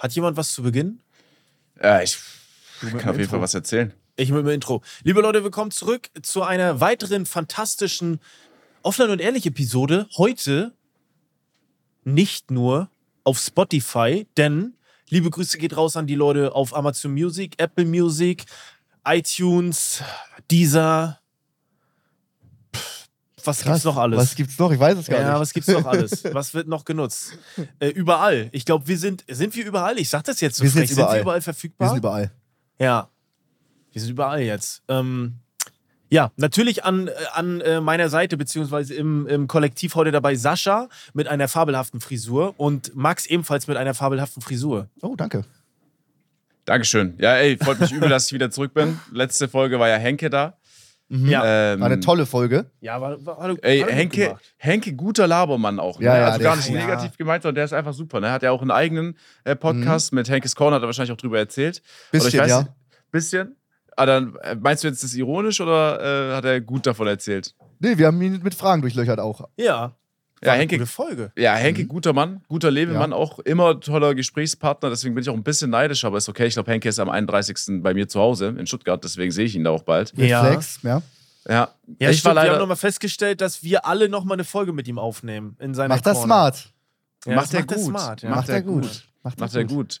Hat jemand was zu Beginn? Ja, ich kann auf jeden Intro. Fall was erzählen. Ich mit dem Intro. Liebe Leute, willkommen zurück zu einer weiteren fantastischen Offline und Ehrlich Episode. Heute nicht nur auf Spotify, denn liebe Grüße geht raus an die Leute auf Amazon Music, Apple Music, iTunes, Deezer. Was gibt's noch alles? Was gibt's noch? Ich weiß es gar ja, nicht. was gibt's noch alles? Was wird noch genutzt? Äh, überall. Ich glaube, wir sind, sind wir überall? Ich sag das jetzt so Wir sind frech. jetzt Sind wir überall. überall Wir verfügbar? sind überall. Ja. Wir sind überall jetzt. Ähm, ja, natürlich an, an äh, meiner Seite, beziehungsweise im, im Kollektiv heute dabei Sascha mit einer fabelhaften Frisur und Max ebenfalls mit einer fabelhaften Frisur. Oh, danke. Dankeschön. Ja, ey, freut mich übel, dass ich wieder zurück bin. Letzte Folge war ja Henke da. Ja. Ähm, War eine tolle Folge. Ja, war, war, war, Ey, Henke, gemacht. Henke, guter Labermann auch. Ne? Ja, ja, also gar ist- nicht ja. negativ gemeint, sondern der ist einfach super. Ne? Hat ja auch einen eigenen äh, Podcast mit Henkes Corner, hat er wahrscheinlich auch drüber erzählt. Oder Bisschen, ja. nicht, bisschen. Ah, dann, äh, meinst du jetzt das ironisch oder äh, hat er gut davon erzählt? Nee, wir haben ihn mit Fragen durchlöchert auch. Ja. Ja, Henke, Gute Folge. ja, Henke guter Mann, guter Lebemann, Ja. auch immer toller Gesprächspartner. Deswegen bin ich auch ein bisschen neidisch, aber ist okay. Ich glaube, Henke ist am 31. bei mir zu Hause in Stuttgart, deswegen sehe ich ihn da auch bald. Ja. Reflex, ja. Ja, Ja, ich stimmt, war wir haben leider. nochmal festgestellt, dass wir alle nochmal eine Folge mit ihm aufnehmen. In seiner Macht das Corner. smart. Ja, Macht das er macht er gut. smart. Ja. Macht Macht er er gut. gut. Macht, Macht er gut.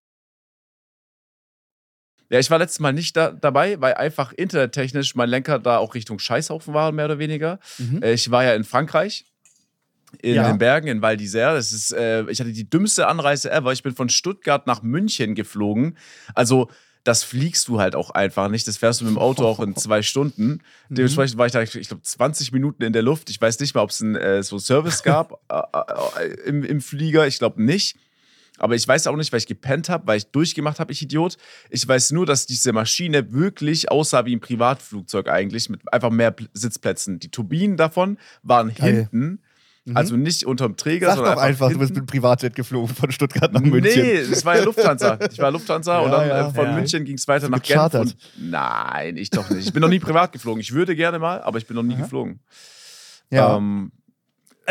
Ja, ich war letztes Mal nicht da, dabei, weil einfach internettechnisch mein Lenker da auch Richtung Scheißhaufen war, mehr oder weniger. Äh, Ich war ja in Frankreich, in Ja. den Bergen, in Val d'Isère. Das ist, äh, ich hatte die dümmste Anreise ever. Ich bin von Stuttgart nach München geflogen. Also, das fliegst du halt auch einfach nicht. Das fährst du mit dem Auto auch in zwei Stunden. Dementsprechend war ich da, ich glaube, 20 Minuten in der Luft. Ich weiß nicht mal, ob es einen äh, so Service gab äh, äh, im, im Flieger. Ich glaube nicht. Aber ich weiß auch nicht, weil ich gepennt habe, weil ich durchgemacht habe, ich Idiot. Ich weiß nur, dass diese Maschine wirklich aussah wie ein Privatflugzeug eigentlich, mit einfach mehr Pl- Sitzplätzen. Die Turbinen davon waren Geil. hinten, also nicht unterm Träger, Sag sondern doch einfach, du bist hinten. mit dem Privatjet geflogen von Stuttgart nach München. Nee, es war ja Lufthansa. Ich war Lufthansa und Ja, dann ja, äh, von ja. München ging es weiter nach Genf. gechartert? Und, nein, ich doch nicht. Ich bin noch nie privat geflogen. Ich würde gerne mal, aber ich bin noch nie geflogen. Ja. Ähm,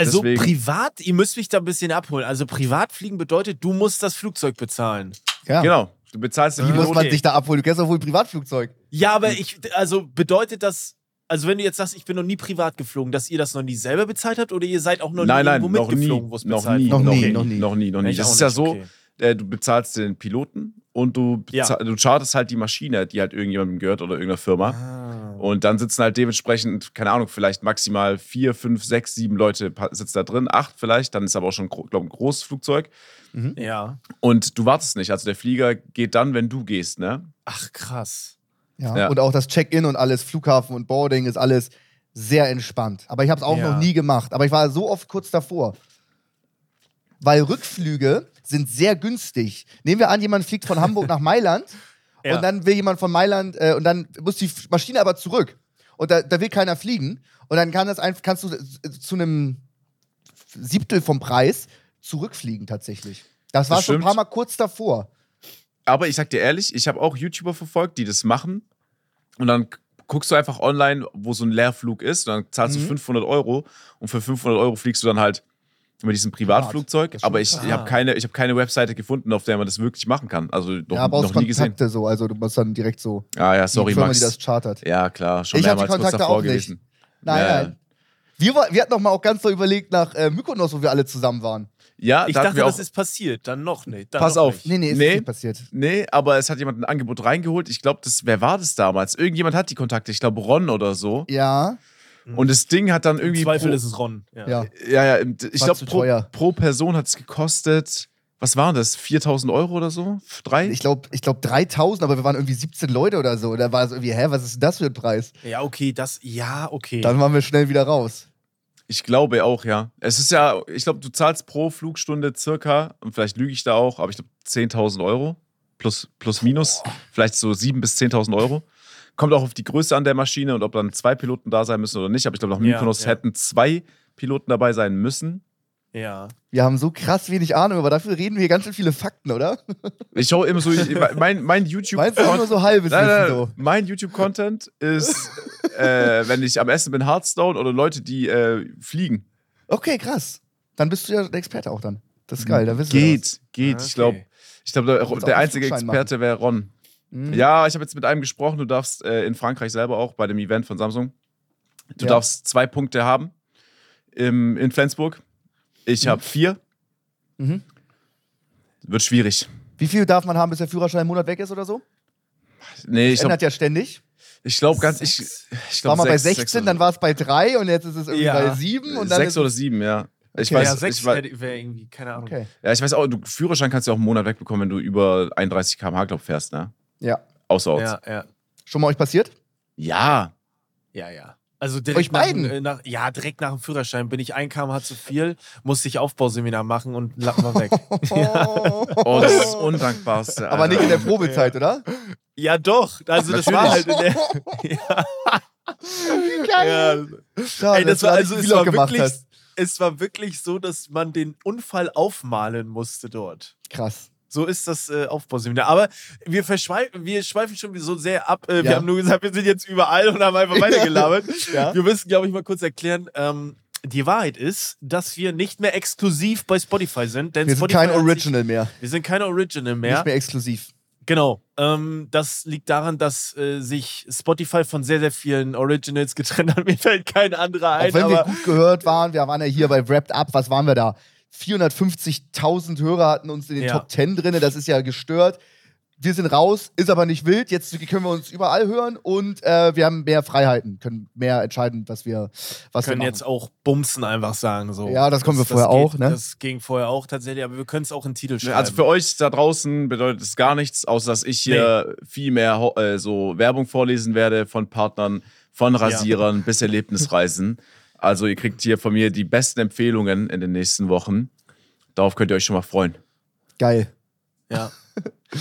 Also Deswegen- privat, ihr müsst mich da ein bisschen abholen. Also Privatfliegen bedeutet, du musst das Flugzeug bezahlen. ja. Genau. Du bezahlst den Wie muss man sich da abholen? Du kennst doch wohl ein Privatflugzeug. Ja, aber ich, also bedeutet das, also wenn du jetzt sagst, ich bin noch nie privat geflogen, dass ihr das noch nie selber bezahlt habt oder ihr seid auch noch Nein, nie nein, irgendwo noch mitgeflogen, wo es noch bezahlt nie, wurde? Noch nie, nie, noch nie. noch nie, noch nie. Das ist ja so, okay. äh, du bezahlst den Piloten und du, Ja. du chartest halt die Maschine, die halt irgendjemandem gehört oder irgendeiner Firma. Ah. Und dann sitzen halt dementsprechend, keine Ahnung, vielleicht maximal vier, fünf, sechs, sieben Leute sitzen da drin, acht vielleicht, dann ist aber auch schon, glaube ich, ein großes Flugzeug. Ja. Und du wartest nicht. Also der Flieger geht dann, wenn du gehst, ne? Ach, krass. Ja. Ja. Und auch das Check-in und alles, Flughafen und Boarding ist alles sehr entspannt. Aber ich habe es auch Ja. noch nie gemacht. Aber ich war so oft kurz davor. Weil Rückflüge sind sehr günstig. Nehmen wir an, jemand fliegt von Hamburg nach Mailand Ja. und dann will jemand von Mailand äh, und dann muss die Maschine aber zurück. Und da, da will keiner fliegen. Und dann kann das einfach, kannst du zu einem Siebtel vom Preis zurückfliegen tatsächlich. Das war Das schon ein stimmt. paar Mal kurz davor. Aber ich sag dir ehrlich, ich habe auch YouTuber verfolgt, die das machen. Und dann guckst du einfach online, wo so ein Leerflug ist. Und dann zahlst Mhm. du 500 Euro. Und für 500 Euro fliegst du dann halt mit diesem Privatflugzeug. Aber ich, ich habe keine, ich hab keine Webseite gefunden, auf der man das wirklich machen kann. Also noch, ja, aber noch aus nie gesehen. Kontakte so. Also du musst dann direkt so. Ah ja, sorry, die Firma, Max. die das chartert. Ja, klar, schon Ich mehrmals kurz Kontakte davor auch nicht. gewesen. Nein, Ja. nein. Wir, war- wir hatten noch mal auch ganz doll überlegt nach äh, Mykonos, wo wir alle zusammen waren. Ja, Ich da dachte, das ist passiert. Dann noch nicht. Dann Pass noch auf. Nicht. Nee, nee, ist Nee. nicht passiert. Nee, aber es hat jemand ein Angebot reingeholt. Ich glaube, das, wer war das damals? Irgendjemand hat die Kontakte. Ich glaube, Ron oder so. Ja, Und das Ding hat dann Im irgendwie. Zweifel pro, ist es Ron. Ja. ja. Ja, ja, im- ich glaube, pro, pro Person hat es gekostet. Was waren das? 4000 Euro oder so? Drei? Ich glaube, ich glaub 3000, aber wir waren irgendwie 17 Leute oder so. Da war es irgendwie, hä, was ist denn das für ein Preis? Ja, okay, das, ja, okay. Dann waren wir schnell wieder raus. Ich glaube auch, ja. Es ist ja, ich glaube, du zahlst pro Flugstunde circa, und vielleicht lüge ich da auch, aber ich glaube 10.000 Euro. Plus, plus minus. Vielleicht so 7.000 bis 10.000 Euro. Kommt auch auf die Größe an der Maschine und ob dann zwei Piloten da sein müssen oder nicht. Aber ich glaube, nach Ja, Mykonos ja. hätten zwei Piloten dabei sein müssen. ja. Wir haben so krass wenig Ahnung, aber dafür reden wir ganz schön viele Fakten, oder? Ich schaue immer so, mein, mein YouTube. Meinst du auch nur so halbes Nein, nein, so? Mein YouTube-Content ist, äh, wenn ich am Essen bin, Hearthstone oder Leute, die äh, fliegen. Okay, krass. Dann bist du ja der Experte auch dann. Das ist geil, da wissen wir Geht, geht. Ah, Ich glaube, okay. ich glaub, der, einzige Experte wäre Ron. Mhm. Ja, ich habe jetzt mit einem gesprochen. Du darfst äh, in Frankreich selber auch bei dem Event von Samsung. Du Ja. darfst zwei Punkte haben im, in Flensburg. Ich habe vier. Mhm. Wird schwierig. Wie viel darf man haben, bis der Führerschein einen Monat weg ist oder so? Nee, ich Ändert glaube ja ständig. ich glaub ganz. Ich, ich War glaub, mal bei sechs- 16, sechs dann war es bei 3 und jetzt ist es irgendwie Ja. bei 7 und dann sechs oder sieben, ja. Ich Okay. weiß, ja, sechs ich, weiß, wäre irgendwie, keine Ahnung. Okay. ja, ich weiß auch, du Führerschein kannst du auch einen Monat wegbekommen, wenn du über 31 km/h glaub, fährst, ne? Ja. Außerorts. Ja, ja. Schon mal euch passiert? Ja. Ja, ja. Also direkt Euch nach, dem- beiden? äh, nach, ja, direkt nach dem Führerschein bin ich ein kmh zu viel, musste ich Aufbauseminar machen und lappen wir weg. Oh, das ist das Undankbarste. Aber Alter. nicht in der Probezeit, oder? ja, doch. Also das war halt in der. ja, ja. Schade, Ey, das dass du war, also es war, gemacht wirklich, hast. es war wirklich so, dass man den Unfall aufmalen musste dort. Krass. So ist das äh, Aufbauseminar. Aber wir, verschweifen, wir schweifen schon so sehr ab. Äh, Wir Ja. haben nur gesagt, wir sind jetzt überall und haben einfach weitergelabert. Ja. Wir müssen, glaube ich, mal kurz erklären. Ähm, die Wahrheit ist, dass wir nicht mehr exklusiv bei Spotify sind. Denn Wir sind Spotify kein hat sich- Original mehr. Wir sind kein Original mehr. Nicht mehr exklusiv. Genau. Ähm, das liegt daran, dass äh, sich Spotify von sehr, sehr vielen Originals getrennt hat. Mir fällt kein anderer ein. Auch wenn wir gut gehört waren, wir waren ja hier bei Wrapped Up, was waren wir da? 450.000 Hörer hatten uns in den Ja. Top 10 drin, das ist ja gestört. Wir sind raus, ist aber nicht wild. Jetzt können wir uns überall hören und äh, wir haben mehr Freiheiten, können mehr entscheiden, was wir, was wir können machen. jetzt auch Bumsen einfach sagen. So. Ja, das können wir vorher geht, auch, ne? Das ging vorher auch tatsächlich, aber wir können es auch in Titel schreiben. Also für euch da draußen bedeutet es gar nichts, außer dass ich hier viel mehr äh, so Werbung vorlesen werde von Partnern, von Rasierern bis Erlebnisreisen. Also ihr kriegt hier von mir die besten Empfehlungen in den nächsten Wochen. Darauf könnt ihr euch schon mal freuen. Geil. Ja.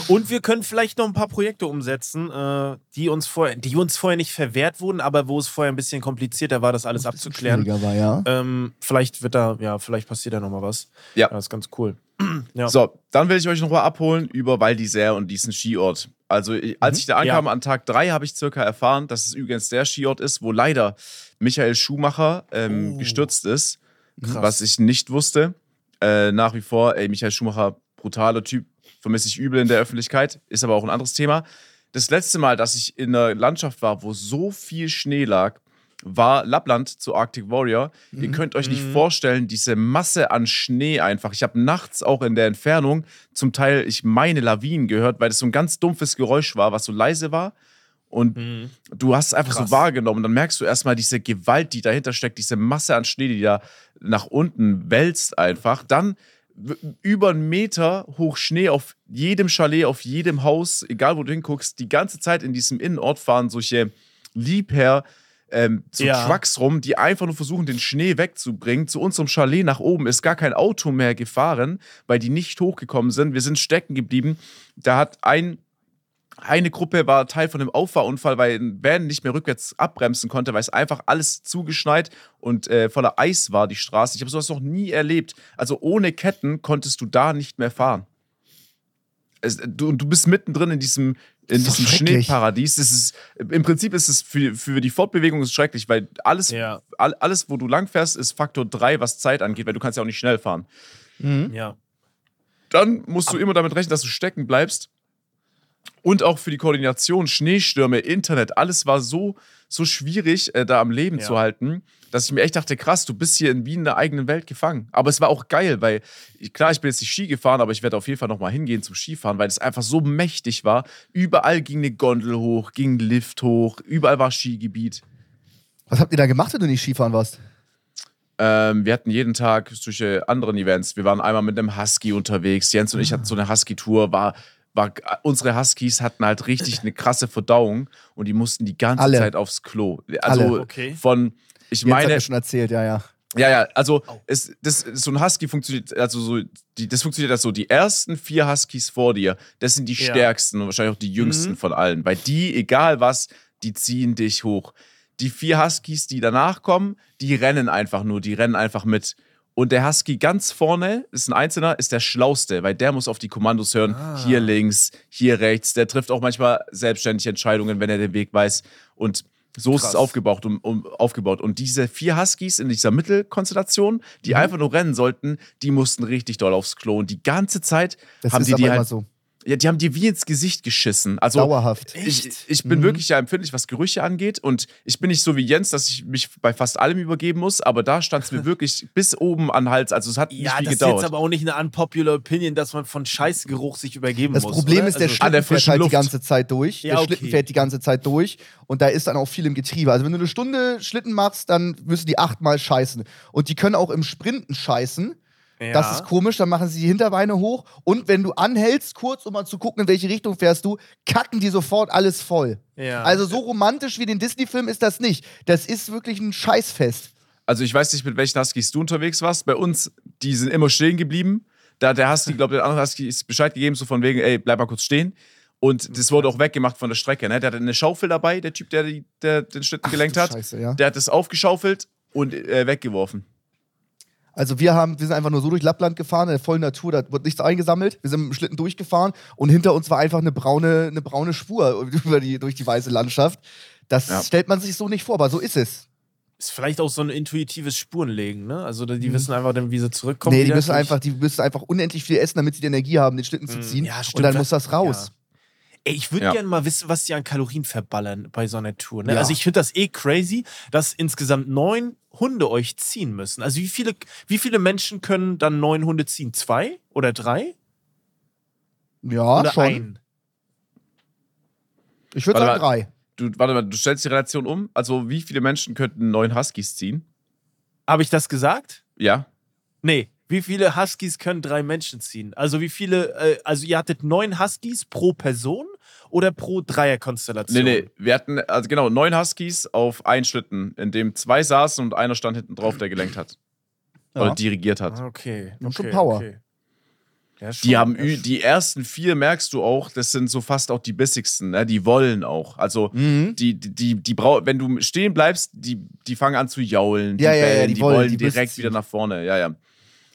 Und wir können vielleicht noch ein paar Projekte umsetzen, äh, die, uns vorher, die uns vorher nicht verwehrt wurden, aber wo es vorher ein bisschen komplizierter war, das alles abzuklären. Schwieriger War, ja. Ähm, vielleicht wird da, ja, vielleicht passiert da noch mal was. Ja. Das ist ganz cool. Ja. So, dann will ich euch noch mal abholen über Val d'Isère und diesen Skiort. Also, ich- als ich da ankam Ja. an Tag 3, habe ich circa erfahren, dass es übrigens der Skiort ist, wo leider Michael Schumacher ähm, Oh. gestürzt ist. Krass. Was ich nicht wusste. Äh, nach wie vor, ey, Michael Schumacher, brutaler Typ, vermisse ich übel in der Öffentlichkeit, ist aber auch ein anderes Thema. Das letzte Mal, dass ich in einer Landschaft war, wo so viel Schnee lag, war Lappland zu Arctic Warrior. Ihr könnt euch nicht vorstellen, diese Masse an Schnee einfach. Ich habe nachts auch in der Entfernung zum Teil, ich meine, Lawinen gehört, weil das so ein ganz dumpfes Geräusch war, was so leise war. Und Mhm. du hast es einfach Krass. so wahrgenommen. Dann merkst du erstmal diese Gewalt, die dahinter steckt, diese Masse an Schnee, die da nach unten wälzt einfach. Dann über einen Meter hoch Schnee auf jedem Chalet, auf jedem Haus, egal wo du hinguckst. Die ganze Zeit in diesem Innenort fahren solche Liebherr, ähm, so Ja. Trucks rum, die einfach nur versuchen, den Schnee wegzubringen. Zu unserem Chalet nach oben ist gar kein Auto mehr gefahren, weil die nicht hochgekommen sind. Wir sind stecken geblieben. Da hat ein eine Gruppe war Teil von einem Auffahrunfall, weil ein Van nicht mehr rückwärts abbremsen konnte, weil es einfach alles zugeschneit und äh, voller Eis war, die Straße. Ich habe sowas noch nie erlebt. Also ohne Ketten konntest du da nicht mehr fahren. Es, du, du bist mittendrin in diesem, in diesem. Schneeparadies. Es ist, Im Prinzip ist es für, für die Fortbewegung ist schrecklich, weil alles, Ja. all, alles, wo du langfährst, ist Faktor 3, was Zeit angeht, weil du kannst ja auch nicht schnell fahren. Mhm. Ja. Dann musst du immer damit rechnen, dass du stecken bleibst. Und auch für die Koordination, Schneestürme, Internet, alles war so, so schwierig, äh, da am Leben Ja. zu halten, dass ich mir echt dachte, krass, du bist hier in Wien in der eigenen Welt gefangen. Aber es war auch geil, weil, ich- klar, ich bin jetzt nicht Ski gefahren, aber ich werde auf jeden Fall nochmal hingehen zum Skifahren, weil es einfach so mächtig war. Überall ging eine Gondel hoch, ging ein Lift hoch, überall war Skigebiet. Was habt ihr da gemacht, wenn du nicht Skifahren warst? Ähm, wir hatten jeden Tag solche anderen Events. Wir waren einmal mit einem Husky unterwegs. Jens und ich hatten so eine Husky-Tour. War, war, unsere Huskies hatten halt richtig eine krasse Verdauung und die mussten die ganze Alle. Zeit aufs Klo. Also Alle. Okay. von, ich hat meine, mir schon erzählt, ja, ja. ja, ja, also es, das, so ein Husky funktioniert, also so, die, das funktioniert halt so, die ersten vier Huskies vor dir, das sind die Ja. stärksten und wahrscheinlich auch die jüngsten Mhm. von allen, weil die, egal was, die ziehen dich hoch. Die vier Huskies, die danach kommen, die rennen einfach nur, die rennen einfach mit. Und der Husky ganz vorne, ist ein Einzelner, ist der Schlauste, weil der muss auf die Kommandos hören. Ah. Hier links, hier rechts. Der trifft auch manchmal selbstständig Entscheidungen, wenn er den Weg weiß. Und so ist es Krass. aufgebaut, um, um, aufgebaut. Und diese vier Huskies in dieser Mittelkonstellation, Mhm. die einfach nur rennen sollten, die mussten richtig doll aufs Klo. Und die ganze Zeit Das haben die die immer halt, so. Ja, die haben dir wie ins Gesicht geschissen. Also Dauerhaft. ich, ich bin Mhm. wirklich ja empfindlich, was Gerüche angeht. Und ich bin nicht so wie Jens, dass ich mich bei fast allem übergeben muss. Aber da stand es mir wirklich bis oben an den Hals. Also es hat nicht Ja, viel das ist gedauert. jetzt aber auch nicht eine unpopular Opinion, dass man von Scheißgeruch sich übergeben Das muss. Problem oder? ist, der Also- Ah, der Schlitten fährt halt die Luft. ganze Zeit durch. Ja, der okay. Schlitten fährt die ganze Zeit durch und da ist dann auch viel im Getriebe. Also wenn du eine Stunde Schlitten machst, dann müssen die achtmal scheißen. Und die können auch im Sprinten scheißen. Ja. Das ist komisch, dann machen sie die Hinterbeine hoch. Und wenn du anhältst, kurz, um mal zu gucken, in welche Richtung fährst du, kacken die sofort alles voll. Ja. Also so romantisch wie den Disney-Film ist das nicht. Das ist wirklich ein Scheißfest. Also ich weiß nicht, mit welchen Huskies du unterwegs warst. Bei uns, die sind immer stehen geblieben. Da der Husky, glaube der andere Husky ist Bescheid gegeben, so von wegen, ey, bleib mal kurz stehen. Und das wurde auch weggemacht von der Strecke. Ne? Der hatte eine Schaufel dabei, der Typ, der, die, der den Schlitten gelenkt hat. Scheiße, ja. Der hat das aufgeschaufelt und äh, weggeworfen. Also wir haben, wir sind einfach nur so durch Lappland gefahren, in der vollen Natur, da wird nichts eingesammelt. Wir sind mit dem Schlitten durchgefahren und hinter uns war einfach eine braune, eine braune Spur über die, durch die weiße Landschaft. Das Ja. stellt man sich so nicht vor, aber so ist es. ist vielleicht auch so ein intuitives Spurenlegen, ne? Also die wissen einfach dann, wie sie zurückkommen. Mhm. nee, die müssen, einfach, die müssen einfach unendlich viel essen, damit sie die Energie haben, den Schlitten zu Mm, ziehen. ja, und stimmt. dann muss das raus. Ey, ich würde Ja. gerne mal wissen, was die an Kalorien verballern bei so einer Tour. Ne? Ja. Also ich finde das eh crazy, dass insgesamt neun Hunde euch ziehen müssen. Also wie viele, wie viele Menschen können dann neun Hunde ziehen? Zwei oder drei? Ja, oder schon. ein? Ich würde sagen drei. Du, warte mal, du stellst die Relation um. Also wie viele Menschen könnten neun Huskies ziehen? Habe ich das gesagt? Ja. Nee. Wie viele Huskies können drei Menschen ziehen? Also wie viele, äh, also ihr hattet neun Huskies pro Person oder pro Dreierkonstellation? Nee, nee, wir hatten, also genau, neun Huskies auf einen Schlitten, in dem zwei saßen und einer stand hinten drauf, der gelenkt hat. Ja. Oder dirigiert hat. Ah, Okay. Die haben schon okay, Power. Okay. Ja, schon, Die haben ja, die ersten vier merkst du auch, das sind so fast auch die bissigsten, ne? Die wollen auch. Also Mhm. die, die, die, die brau wenn du stehen bleibst, die, die fangen an zu jaulen, die Ja, ja, ja, bellen, die die, wollen, wollen die direkt müssen wieder nach vorne. Ja, ja.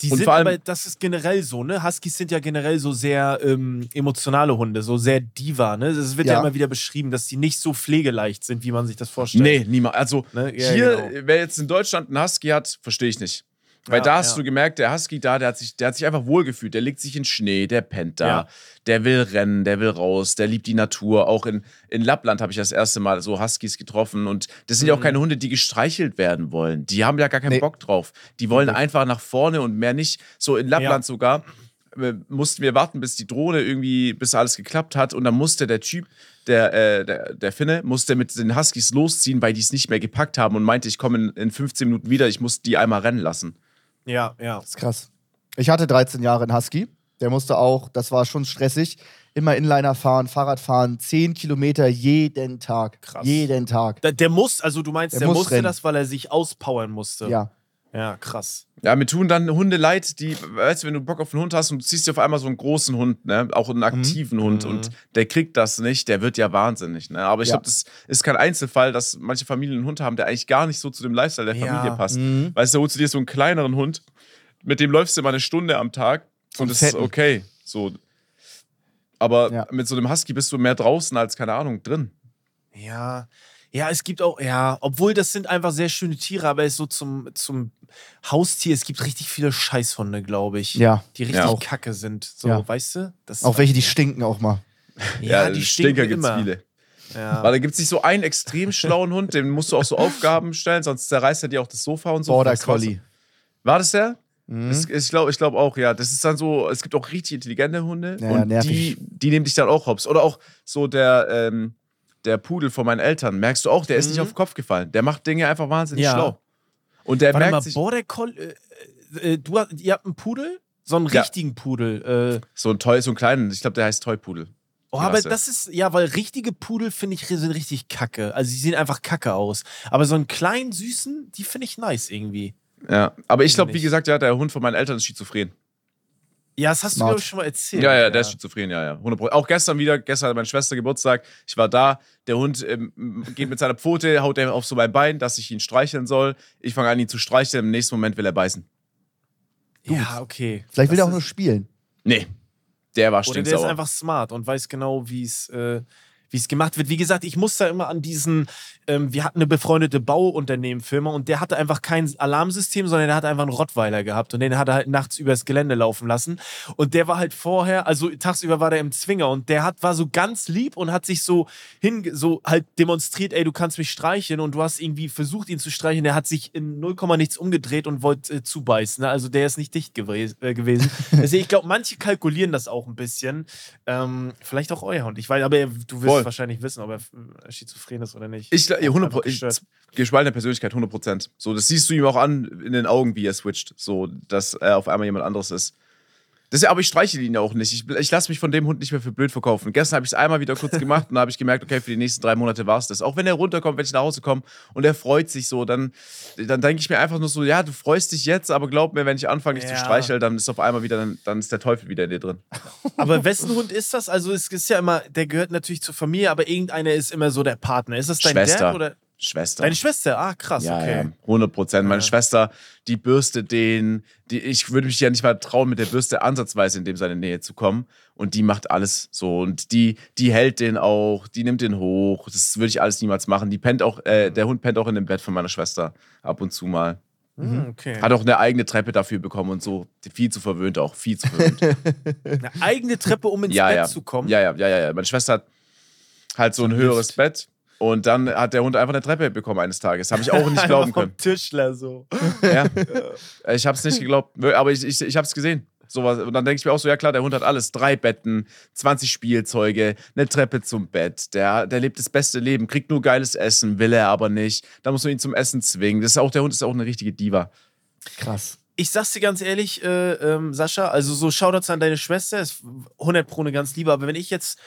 Die Und sind vor allem- aber, das ist generell so, ne? Huskies sind ja generell so sehr ähm, emotionale Hunde, so sehr Diva, ne? Es wird ja. Ja. immer wieder beschrieben, dass die nicht so pflegeleicht sind, wie man sich das vorstellt. Nee, niemand. Also Ne? Ja, hier, genau. wer jetzt in Deutschland einen Husky hat, verstehe ich nicht. Weil Ja, da hast ja. du gemerkt, der Husky da, der hat, sich, der hat sich einfach wohlgefühlt. Der legt sich in Schnee, der pennt da, Ja. der will rennen, der will raus, der liebt die Natur. Auch in, in Lappland habe ich das erste Mal so Huskies getroffen. Und das sind ja auch Mhm. keine Hunde, die gestreichelt werden wollen. Die haben ja gar keinen Nee. Bock drauf. Die wollen einfach nach vorne und mehr nicht. So in Lappland sogar äh, mussten wir warten, bis die Drohne irgendwie, bis alles geklappt hat. Und dann musste der Typ, der, äh, der, der Finne, musste mit den Huskies losziehen, weil die es nicht mehr gepackt haben und meinte, ich komme in, in 15 Minuten wieder, ich muss die einmal rennen lassen. Ja, ja. Das ist krass. Ich hatte 13 Jahre einen Husky. Der musste auch, das war schon stressig, immer Inliner fahren, Fahrrad fahren, 10 Kilometer jeden Tag. Krass. Jeden Tag. Da, der muss, also du meinst, Der der, muss musste rennen. das, weil er sich auspowern musste. Ja. Ja, krass. Ja, mir tun dann Hunde leid, die, weißt du, wenn du Bock auf einen Hund hast und du ziehst dir auf einmal so einen großen Hund, ne, auch einen aktiven Hund Mhm. und der kriegt das nicht, der wird ja wahnsinnig, ne. Aber ich Ja. glaube, das ist kein Einzelfall, dass manche Familien einen Hund haben, der eigentlich gar nicht so zu dem Lifestyle der Ja. Familie passt. Mhm. Weißt du, holst du dir so einen kleineren Hund, mit dem läufst du mal eine Stunde am Tag und das ist okay. So. Aber Ja. mit so einem Husky bist du mehr draußen als, keine Ahnung, drin. Ja. Ja, es gibt auch, ja, obwohl das sind einfach sehr schöne Tiere, aber es ist so zum, zum Haustier, es gibt richtig viele Scheißhunde, glaube ich. Ja. Die richtig Ja. kacke sind. So, Ja. weißt du? Auch welche, die stinken auch mal. Ja, die Stinker gibt's immer. viele. Ja. Weil da gibt es nicht so einen extrem schlauen Hund, dem musst du auch so Aufgaben stellen, sonst zerreißt er dir auch das Sofa und so. Border. Collie. War das der? Mhm. Das, ich glaube ich glaub auch, ja. Das ist dann so, es gibt auch richtig intelligente Hunde Ja, und nervig. die, die nehmen dich dann auch hops. Oder auch so der, ähm, der Pudel von meinen Eltern, merkst du auch, der ist nicht auf den Kopf gefallen. Der macht Dinge einfach wahnsinnig Ja. schlau. Und der Warte merkt mal, sich, Border Collie. Äh, äh, du hast, ihr habt einen Pudel? So einen Ja. richtigen Pudel. Äh, so ein Toy, so einen kleinen, ich glaube, der heißt Toy-Pudel. Oh, aber das ist, ja, weil richtige Pudel finde ich sind richtig kacke. Also, sie sehen einfach kacke aus. Aber so einen kleinen, süßen, die finde ich nice irgendwie. Ja, aber ich glaube, wie gesagt, ja, der Hund von meinen Eltern ist schizophren. Ja, das hast du, Smart. glaube ich, schon mal erzählt. Ja, ja, der ist schizophren, ja, ja. 100%. Auch gestern wieder, gestern hatte meine Schwester Geburtstag. Ich war da. Der Hund ähm, geht mit seiner Pfote, haut er auf so mein Bein, dass ich ihn streicheln soll. Ich fange an, ihn zu streicheln. Im nächsten Moment will er beißen. Ja, okay. Vielleicht will Das er auch nur spielen. Nee, der war Oder der ist stinksauer. einfach smart und weiß genau, wie es äh, wie es gemacht wird. Wie gesagt, ich muss da immer an diesen, ähm, wir hatten eine befreundete Bauunternehmenfirma und der hatte einfach kein Alarmsystem, sondern der hatte einfach einen Rottweiler gehabt und den hat er halt nachts übers Gelände laufen lassen. Und der war halt vorher, also tagsüber war der im Zwinger und der hat, war so ganz lieb und hat sich so hin, so halt demonstriert, ey, du kannst mich streicheln und du hast irgendwie versucht, ihn zu streicheln. Der hat sich in 0, nichts umgedreht und wollte äh, zubeißen. Ne? Also der ist nicht dicht gewe äh, gewesen. Deswegen, ich glaube, manche kalkulieren das auch ein bisschen. Ähm, vielleicht auch euer Hund. Ich weiß, aber du wirst Voll. wahrscheinlich wissen, ob er äh, schizophren ist oder nicht. Ich, ja, 100 Einfach ich, gespaltene Persönlichkeit, 100 Prozent. So, das siehst du ihm auch an in den Augen, wie er switcht. So, dass er auf einmal jemand anderes ist. Das aber ich streichel ihn ja auch nicht. Ich, ich lasse mich von dem Hund nicht mehr für blöd verkaufen. Gestern habe ich es einmal wieder kurz gemacht und da habe ich gemerkt, okay, für die nächsten drei Monate war es das. Auch wenn er runterkommt, wenn ich nach Hause komme und er freut sich so, dann, dann denke ich mir einfach nur so, ja, du freust dich jetzt, aber glaub mir, wenn ich anfange, dich Ja. zu streicheln, dann ist auf einmal wieder, dann, dann ist der Teufel wieder in dir drin. Aber wessen Hund ist das? Also es ist ja immer, der gehört natürlich zur Familie, aber irgendeiner ist immer so der Partner. Ist das dein Schwester. Dad oder Schwester. deine Schwester? Ah, krass, Ja, okay. ja, 100 Prozent. Meine Ja. Schwester, die bürstet den, die, ich würde mich ja nicht mal trauen, mit der Bürste ansatzweise in dem seine Nähe zu kommen. Und die macht alles so. Und die, die hält den auch, die nimmt den hoch. Das würde ich alles niemals machen. Die pennt auch, äh, der Hund pennt auch in dem Bett von meiner Schwester ab und zu mal. Hm, okay. Hat auch eine eigene Treppe dafür bekommen und so. Viel zu verwöhnt auch, viel zu verwöhnt. Eine eigene Treppe, um ins ja, Bett zu kommen. Ja, ja, ja, ja, ja. Meine Schwester hat halt so ein höheres. Bett. Und dann hat der Hund einfach eine Treppe bekommen eines Tages. Habe ich auch nicht glauben können. vom Tischler so. Ja. Ich habe es nicht geglaubt, aber ich, ich, ich habe es gesehen. Sowas. Und dann denke ich mir auch so, ja klar, der Hund hat alles. Drei Betten, 20 Spielzeuge, eine Treppe zum Bett. Der, der lebt das beste Leben, kriegt nur geiles Essen, will er aber nicht. Da muss man ihn zum Essen zwingen. Das ist auch, der Hund ist auch eine richtige Diva. Krass. Ich sag's dir ganz ehrlich, äh, ähm, Sascha, also so Shoutouts an deine Schwester, ist 100 pro eine ganz liebe, aber wenn ich jetzt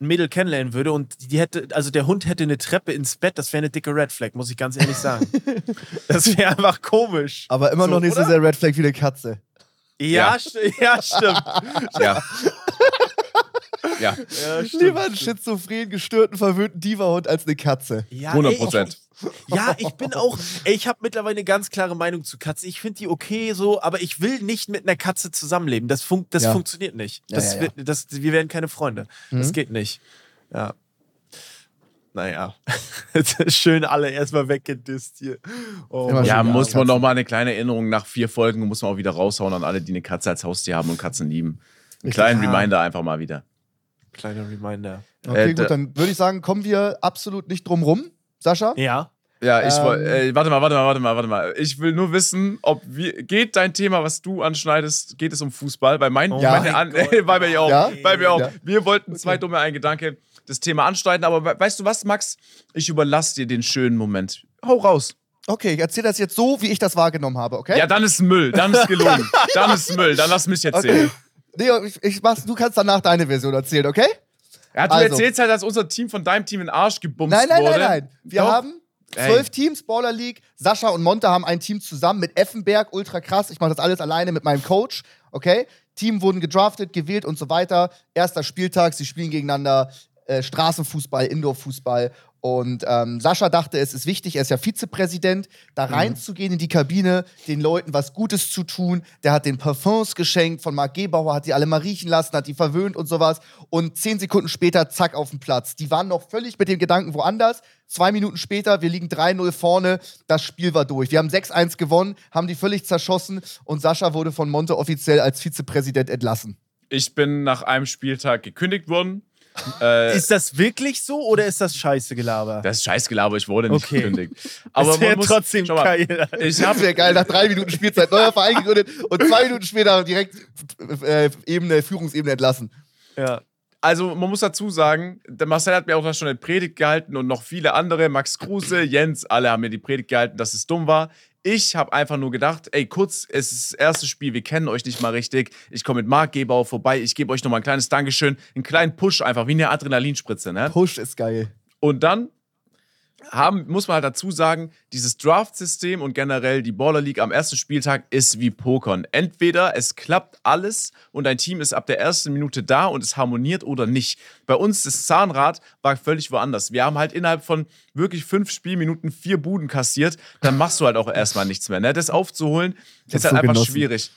ein Mädel kennenlernen würde und die hätte, also der Hund hätte eine Treppe ins Bett, das wäre eine dicke Red Flag, muss ich ganz ehrlich sagen. das wäre einfach komisch. Aber immer So, noch nicht so oder? sehr Red Flag wie eine Katze. Ja, Ja. sti- ja stimmt. Ja. ja, Ja, Lieber einen schizophren, gestörten, verwöhnten Diva-Hund als eine Katze. Ja, 100 ey, Prozent. Ja, ich bin auch, ey, ich habe mittlerweile eine ganz klare Meinung zu Katzen. Ich finde die okay so, aber ich will nicht mit einer Katze zusammenleben. Das, fun das Ja. funktioniert nicht. Das ja, ja. Wird, das, wir werden keine Freunde. Das Mhm. geht nicht. Ja. Naja. Schön alle erstmal weggedisst hier. Oh. Ja, muss man Katzen. noch mal eine kleine Erinnerung nach vier Folgen, muss man auch wieder raushauen an alle, die eine Katze als Haustier haben und Katzen lieben. Einen kleinen Ja. Reminder einfach mal wieder. Kleiner Reminder. Okay, Äh, gut, dann würde ich sagen, kommen wir absolut nicht drum rum. Sascha? Ja. Ja, ich Ähm. woll- äh, warte mal, warte mal, warte mal, warte mal. Ich will nur wissen, ob wir, geht dein Thema, was du anschneidest, geht es um Fußball? Bei mein, Oh Ja. meine An Gott, bei mir auch, Ja. bei mir auch. Ja. Wir wollten zwei dumme ein Gedanke das Thema anschneiden, aber we- weißt du was, Max? Ich überlasse dir den schönen Moment. Hau raus. Okay, ich erzähle das jetzt so, wie ich das wahrgenommen habe, okay? Ja, dann ist Müll, dann ist gelogen. dann ist Müll, dann lass mich erzählen. Okay. Nee, ich, ich mach's, du kannst danach deine Version erzählen, okay? Ja, du Also. erzählst halt, dass unser Team von deinem Team in den Arsch gebumst Nein, nein, wurde. nein, nein. Wir Doch. haben zwölf Teams, Baller League. Sascha und Monte haben ein Team zusammen mit Effenberg, ultra krass. Ich mache das alles alleine mit meinem Coach, okay? Team wurden gedraftet, gewählt und so weiter. Erster Spieltag, sie spielen gegeneinander. Äh, Straßenfußball, Indoorfußball. Und ähm, Sascha dachte, es ist wichtig, er ist ja Vizepräsident, da reinzugehen in die Kabine, den Leuten was Gutes zu tun. Der hat den Parfums geschenkt von Marc Gebauer, hat die alle mal riechen lassen, hat die verwöhnt und sowas. Und zehn Sekunden später, zack, auf dem Platz. Die waren noch völlig mit dem Gedanken woanders. Zwei Minuten später, wir liegen 3-0 vorne, das Spiel war durch. Wir haben 6-1 gewonnen, haben die völlig zerschossen und Sascha wurde von Monte offiziell als Vizepräsident entlassen. Ich bin nach einem Spieltag gekündigt worden. Äh, Ist das wirklich so oder ist das scheiße Gelaber? das ist Scheißgelaber, ich wurde nicht Okay. gekündigt. Aber das wäre man muss, trotzdem mal, geil. Ich Das habe wäre geil, nach drei Minuten Spielzeit neuer Verein gegründet und zwei Minuten später direkt äh, Ebene, Führungsebene entlassen. Ja. Also man muss dazu sagen, der Marcel hat mir auch schon eine Predigt gehalten und noch viele andere, Max Kruse, Jens, alle haben mir die Predigt gehalten, dass es dumm war. Ich habe einfach nur gedacht, ey, kurz, es ist das erste Spiel, wir kennen euch nicht mal richtig. Ich komme mit Marc Gebauer vorbei, ich gebe euch nochmal ein kleines Dankeschön, einen kleinen Push einfach, wie eine Adrenalinspritze, ne? Push ist geil. Und dann haben, muss man halt dazu sagen, dieses Draft-System und generell die Baller League am ersten Spieltag ist wie Pokern. Entweder es klappt alles und dein Team ist ab der ersten Minute da und es harmoniert oder nicht. Bei uns, das Zahnrad war völlig woanders. Wir haben halt innerhalb von wirklich fünf Spielminuten vier Buden kassiert. Dann machst du halt auch erstmal nichts mehr. Ne? Das aufzuholen ist halt so einfach genossen. schwierig.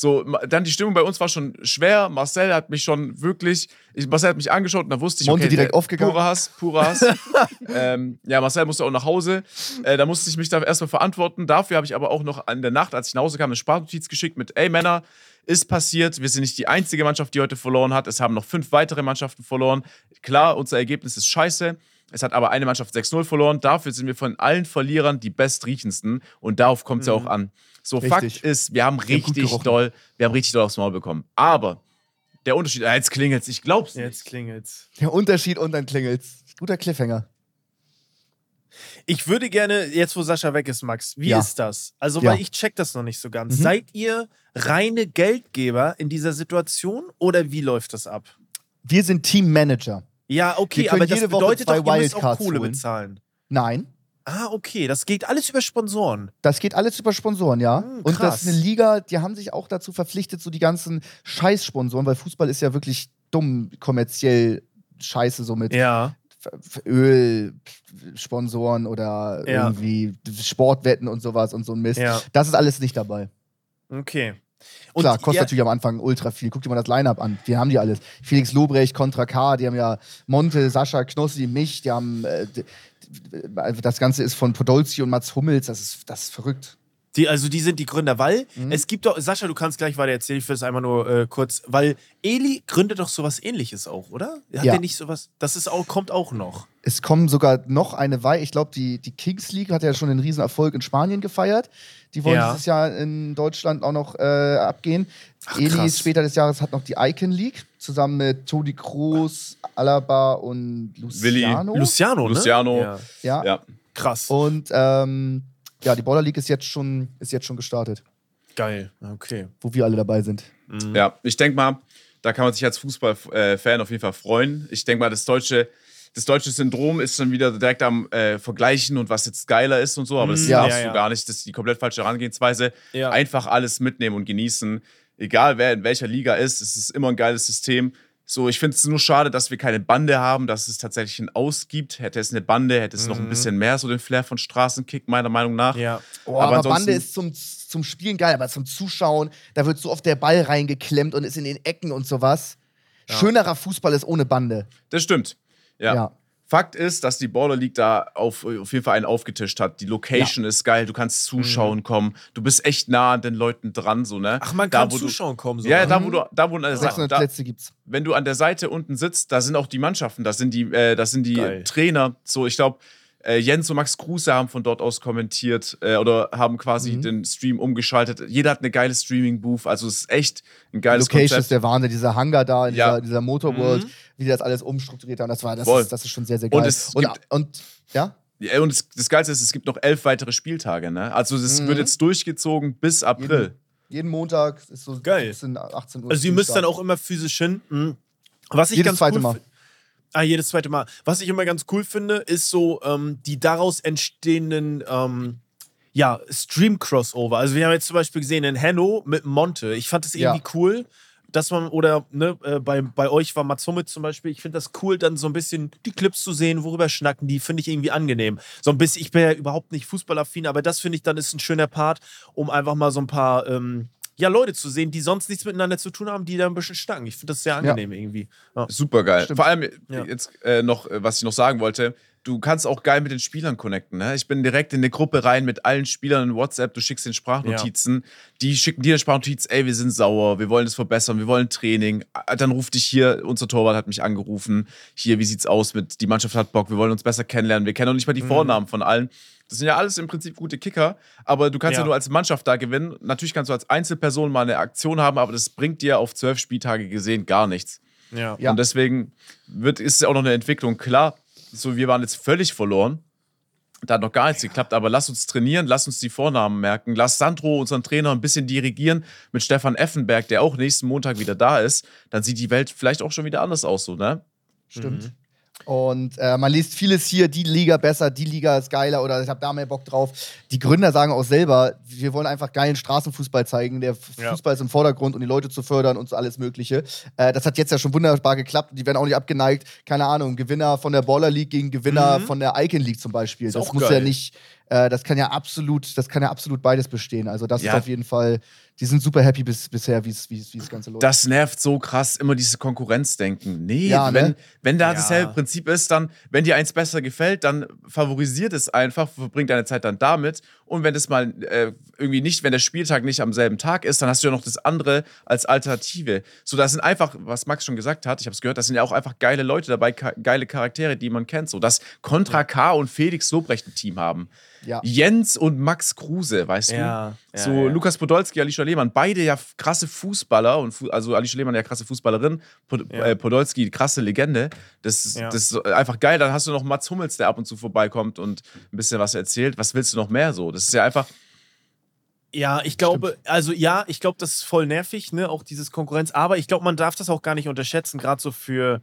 So, dann die Stimmung bei uns war schon schwer. Marcel hat mich schon wirklich, ich, Marcel hat mich angeschaut und da wusste ich, Monte okay, direkt der- aufgegangen. Purer Hass, purer Hass. ähm, ja, Marcel musste auch nach Hause. Äh, da musste ich mich da erstmal verantworten. Dafür habe ich aber auch noch an der Nacht, als ich nach Hause kam, eine Sprachnotiz geschickt mit, ey Männer, ist passiert. Wir sind nicht die einzige Mannschaft, die heute verloren hat. Es haben noch fünf weitere Mannschaften verloren. Klar, unser Ergebnis ist scheiße. Es hat aber eine Mannschaft 6-0 verloren. Dafür sind wir von allen Verlierern die bestriechendsten. Und darauf kommt es ja auch an. So, Richtig. Fakt ist, wir haben richtig gerochen. doll, wir haben richtig doll aufs Maul bekommen. Aber der Unterschied, ah, jetzt klingelt's, ich glaub's nicht. Jetzt klingelt's. Der Unterschied und dann klingelt's. Guter Cliffhanger. Ich würde gerne, jetzt wo Sascha weg ist, Max, wie Ja. ist das? Also, Ja. weil ich check das noch nicht so ganz. Mhm. Seid ihr reine Geldgeber in dieser Situation oder wie läuft das ab? Wir sind Teammanager. Ja, okay, Wir aber das bedeutet doch, ihr müsst auch Wildcards Kohle holen. bezahlen. Nein. Ah, okay, das geht alles über Sponsoren. Das geht alles über Sponsoren, ja. Hm, und das ist eine Liga, die haben sich auch dazu verpflichtet, so die ganzen Scheißsponsoren, weil Fußball ist ja wirklich dumm, kommerziell scheiße, so mit Ja. Ölsponsoren oder Ja. irgendwie Sportwetten und sowas und so ein Mist. Ja. Das ist alles nicht dabei. Okay. Klar, kostet ja, natürlich am Anfang ultra viel. Guck dir mal das Line-Up an. Die haben die alles. Felix Lobrecht, Contra K, die haben ja Monte, Sascha, Knossi, mich, die haben. Äh, also das Ganze ist von Podolski und Mats Hummels, das ist, das ist verrückt. Die, also die sind die Gründer, weil Mhm. es gibt doch, Sascha, du kannst gleich weiter erzählen, ich will es einmal nur äh, kurz, weil Eli gründet doch sowas ähnliches auch, oder? Hat Ja. der nicht sowas, das ist auch, kommt auch noch. Es kommen sogar noch eine Weile. Ich glaube, die, die Kings League hat ja schon einen riesen Erfolg in Spanien gefeiert. Die wollen Ja. dieses Jahr in Deutschland auch noch äh, abgehen. Eli krass. später des Jahres hat noch die Icon League zusammen mit Toni Kroos, Alaba und Willi. Luciano. Luciano, ne? Luciano. Ja. ja. Ja. Krass. Und ähm, ja, die Baller League ist jetzt schon, ist jetzt schon gestartet, Geil. Okay. wo wir alle dabei sind. Ja, ich denke mal, da kann man sich als Fußballfan auf jeden Fall freuen. Ich denke mal, das deutsche, das deutsche Syndrom ist schon wieder direkt am äh, Vergleichen und was jetzt geiler ist und so, aber das Mm, ja. darfst Ja, du ja. gar nicht. Das ist die komplett falsche Herangehensweise. Ja. Einfach alles mitnehmen und genießen. Egal wer in welcher Liga ist, es ist immer ein geiles System. So, ich finde es nur schade, dass wir keine Bande haben, dass es tatsächlich ein Aus gibt. Hätte es eine Bande, hätte es noch ein bisschen mehr so den Flair von Straßenkick, meiner Meinung nach. Ja. Oh, Aber aber, Bande ist zum, zum Spielen geil, aber zum Zuschauen, da wird so oft der Ball reingeklemmt und ist in den Ecken und sowas. Schönerer Fußball ist ohne Bande. Das stimmt. Ja. Ja. Fakt ist, dass die Baller League da auf, auf jeden Fall einen aufgetischt hat. Die Location ist geil, du kannst zuschauen kommen. Du bist echt nah an den Leuten dran, so, ne? Ach, man da, kann zuschauen kommen. Du, ja, da wo du, da wo an der Seite, 600 da, Plätze gibt's. wenn du an der Seite unten sitzt, da sind auch die Mannschaften, da sind die, äh, das sind die Geil. Trainer. So, ich glaube, äh, Jens und Max Kruse haben von dort aus kommentiert äh, oder haben quasi Mhm. den Stream umgeschaltet. Jeder hat eine geile Streaming-Booth, also es ist echt ein geiles Location Konzept. ist der Wahnsinn, dieser Hangar da, in Ja. dieser, dieser Motorworld, wie die das alles umstrukturiert haben. Das, war, das, Voll. ist, das ist schon sehr, sehr Und geil. es und, gibt- und ja, Ja, und das, das Geilste ist, es gibt noch elf weitere Spieltage. Ne? Also das Mhm. wird jetzt durchgezogen bis April. jeden Montag ist so Geil. 17, 18 Uhr. Also ihr müsst dann auch immer physisch hin. Mhm. Was ich Jedes ganz zweite cool Mal. Ah, jedes zweite Mal. Was ich immer ganz cool finde, ist so ähm, die daraus entstehenden ähm, ja, Stream-Crossover. Also wir haben jetzt zum Beispiel gesehen in Hanno mit Monte. Ich fand das Ja. irgendwie cool, dass man, oder ne, äh, bei, bei euch war Mats Hummels zum Beispiel, ich finde das cool, dann so ein bisschen die Clips zu sehen, worüber schnacken die, finde ich irgendwie angenehm. So ein bisschen, ich bin ja überhaupt nicht fußballaffin, aber das finde ich dann ist ein schöner Part, um einfach mal so ein paar ähm, ja, Leute zu sehen, die sonst nichts miteinander zu tun haben, die da ein bisschen schnacken. Ich finde das sehr angenehm irgendwie. Ja. Super geil. Stimmt. Vor allem Ja. jetzt äh, noch, äh, was ich noch sagen wollte, du kannst auch geil mit den Spielern connecten. Ne? Ich bin direkt in eine Gruppe rein mit allen Spielern in WhatsApp, du schickst den Sprachnotizen, die schicken dir eine Sprachnotiz, ey, wir sind sauer, wir wollen das verbessern, wir wollen Training. Dann ruft dich hier, unser Torwart hat mich angerufen, hier, wie sieht's aus mit, die Mannschaft hat Bock, wir wollen uns besser kennenlernen, wir kennen noch nicht mal die Vornamen von allen. Das sind ja alles im Prinzip gute Kicker, aber du kannst ja. Ja. nur als Mannschaft da gewinnen. Natürlich kannst du als Einzelperson mal eine Aktion haben, aber das bringt dir auf zwölf Spieltage gesehen gar nichts. Ja. Ja. Und deswegen wird, ist es auch noch eine Entwicklung. Klar, so wir waren jetzt völlig verloren. Da hat noch gar nichts geklappt, aber lass uns trainieren, lass uns die Vornamen merken. Lass Sandro, unseren Trainer, ein bisschen dirigieren mit Stefan Effenberg, der auch nächsten Montag wieder da ist. Dann sieht die Welt vielleicht auch schon wieder anders aus, so, ne? Stimmt. Und äh, man liest vieles hier, die Liga besser, die Liga ist geiler oder ich habe da mehr Bock drauf. Die Gründer sagen auch selber, wir wollen einfach geilen Straßenfußball zeigen. Der Ja. Fußball ist im Vordergrund und die Leute zu fördern und so alles Mögliche. Äh, das hat jetzt ja schon wunderbar geklappt. Die werden auch nicht abgeneigt. Keine Ahnung, Gewinner von der Baller League gegen Gewinner Mhm. von der Icon League zum Beispiel. Ist das muss geil. ja nicht, äh, das kann ja absolut, das kann ja absolut beides bestehen. Also das Ja. ist auf jeden Fall, die sind super happy bis, bisher, wie es wie es- wie das Ganze läuft. Das nervt so krass, immer diese Konkurrenzdenken. Nee, Ja, wenn, ne? wenn da Ja. dasselbe Prinzip ist, dann, wenn dir eins besser gefällt, dann favorisiert es einfach, verbringt deine Zeit dann damit. Und wenn das mal äh, irgendwie nicht, wenn der Spieltag nicht am selben Tag ist, dann hast du ja noch das andere als Alternative. So, da sind einfach, was Max schon gesagt hat, ich habe es gehört, da sind ja auch einfach geile Leute dabei, geile Charaktere, die man kennt. So, dass Contra K und Felix Lobrecht ein Team haben. Ja. Jens und Max Kruse, weißt Ja, du? ja, so. Lukas Podolski, Alicia Lehmann, beide ja krasse Fußballer und Fu also Alicia Lehmann ja krasse Fußballerin, Pod äh, Podolski krasse Legende. Das, ist- das ist einfach geil. Dann hast du noch Mats Hummels, der ab und zu vorbeikommt und ein bisschen was erzählt. Was willst du noch mehr so? Das ist ja einfach Ja, ich glaube, also ja, ich glaube, das ist voll nervig, ne, auch dieses Konkurrenz. Aber ich glaube, man darf das auch gar nicht unterschätzen, gerade so für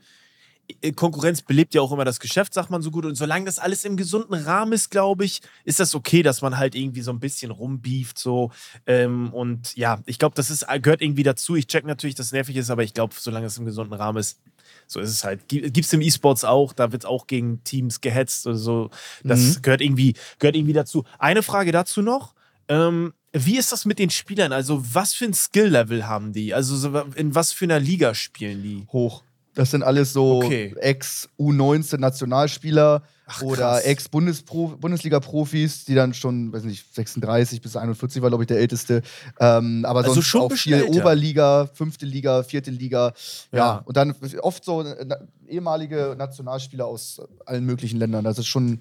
Konkurrenz belebt ja auch immer das Geschäft, sagt man so gut. Und solange das alles im gesunden Rahmen ist, glaube ich, ist das okay, dass man halt irgendwie so ein bisschen rumbieft, so. Ähm, und ja, ich glaube, das ist, gehört irgendwie dazu. Ich check natürlich, dass es nervig ist, aber ich glaube, solange es im gesunden Rahmen ist, so ist es halt. Gibt es im E-Sports auch, da wird auch gegen Teams gehetzt oder so. Das gehört, irgendwie, gehört irgendwie dazu. Eine Frage dazu noch. Ähm, wie ist das mit den Spielern? Also, was für ein Skill-Level haben die? Also, so, in was für einer Liga spielen die? hoch. Das sind alles so Okay. Ex-U19-Nationalspieler Ach, oder. Ex-Bundesliga-Profis, die dann schon, weiß nicht, 36 bis 41 war, glaube ich, der älteste. Ähm, aber Also sonst schon auch viel. Oberliga, fünfte Liga, vierte Liga. Ja. Ja. und dann oft so äh, ehemalige Nationalspieler aus allen möglichen Ländern. Das ist schon,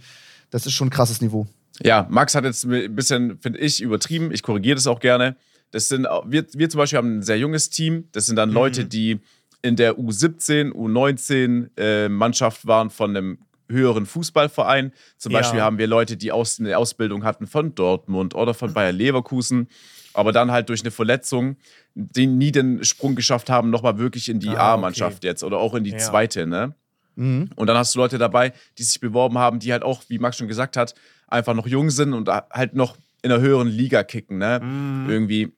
das ist schon ein krasses Niveau. Ja, Max hat jetzt ein bisschen, finde ich, übertrieben. Ich korrigiere das auch gerne. Das sind, wir, wir zum Beispiel haben ein sehr junges Team. Das sind dann Mhm. Leute, die in der U17, U19 äh, Mannschaft waren von einem höheren Fußballverein. Zum Ja. Beispiel haben wir Leute, die aus, eine Ausbildung hatten von Dortmund oder von Bayer Leverkusen, aber dann halt durch eine Verletzung die nie den Sprung geschafft haben, nochmal wirklich in die Ah, A-Mannschaft jetzt oder auch in die Ja. zweite, ne? Mhm. Und dann hast du Leute dabei, die sich beworben haben, die halt auch, wie Max schon gesagt hat, einfach noch jung sind und halt noch in einer höheren Liga kicken, ne? Mhm. Irgendwie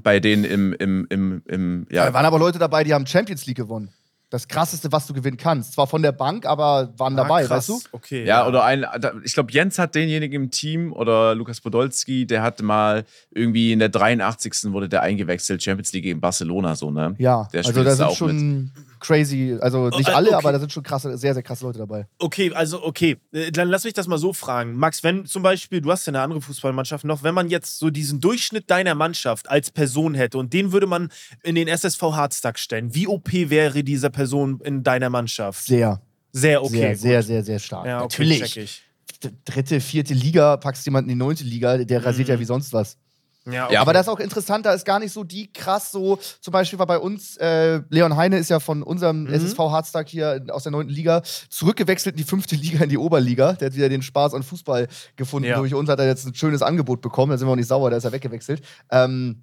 bei denen im, im, im, im Da ja. waren aber Leute dabei, die haben Champions League gewonnen. Das krasseste, was du gewinnen kannst. Zwar von der Bank, aber waren dabei, Ah, krass. weißt du? Okay. Ja, oder ein, ich glaube, Jens hat denjenigen im Team oder Lukas Podolski, der hatte mal irgendwie in der 83. wurde der eingewechselt, Champions League in Barcelona, so, ne? Ja, Der also da sind auch schon crazy, also nicht äh, alle, okay. aber da sind schon krasse, sehr, sehr krasse Leute dabei. Okay, also okay, Äh, dann lass mich das mal so fragen. Max, wenn zum Beispiel, du hast ja eine andere Fußballmannschaft noch, wenn man jetzt so diesen Durchschnitt deiner Mannschaft als Person hätte und den würde man in den SSV Hardstack stellen, wie OP wäre diese Person in deiner Mannschaft? Sehr, Sehr okay. sehr, sehr, sehr, sehr stark. Ja, okay, Natürlich. check ich. D- Dritte, vierte Liga, packst jemanden in die neunte Liga, der rasiert Mhm. ja wie sonst was. Ja, Ja, Aber das ist auch interessant, da ist gar nicht so die krass so, zum Beispiel war bei uns, äh, Leon Heine ist ja von unserem Mhm. SSV Hardstack hier aus der neunten Liga zurückgewechselt in die fünfte Liga, in die Oberliga. Der hat wieder den Spaß an Fußball gefunden. Ja. Durch uns hat er jetzt ein schönes Angebot bekommen, da sind wir auch nicht sauer, da ist er weggewechselt. Ähm,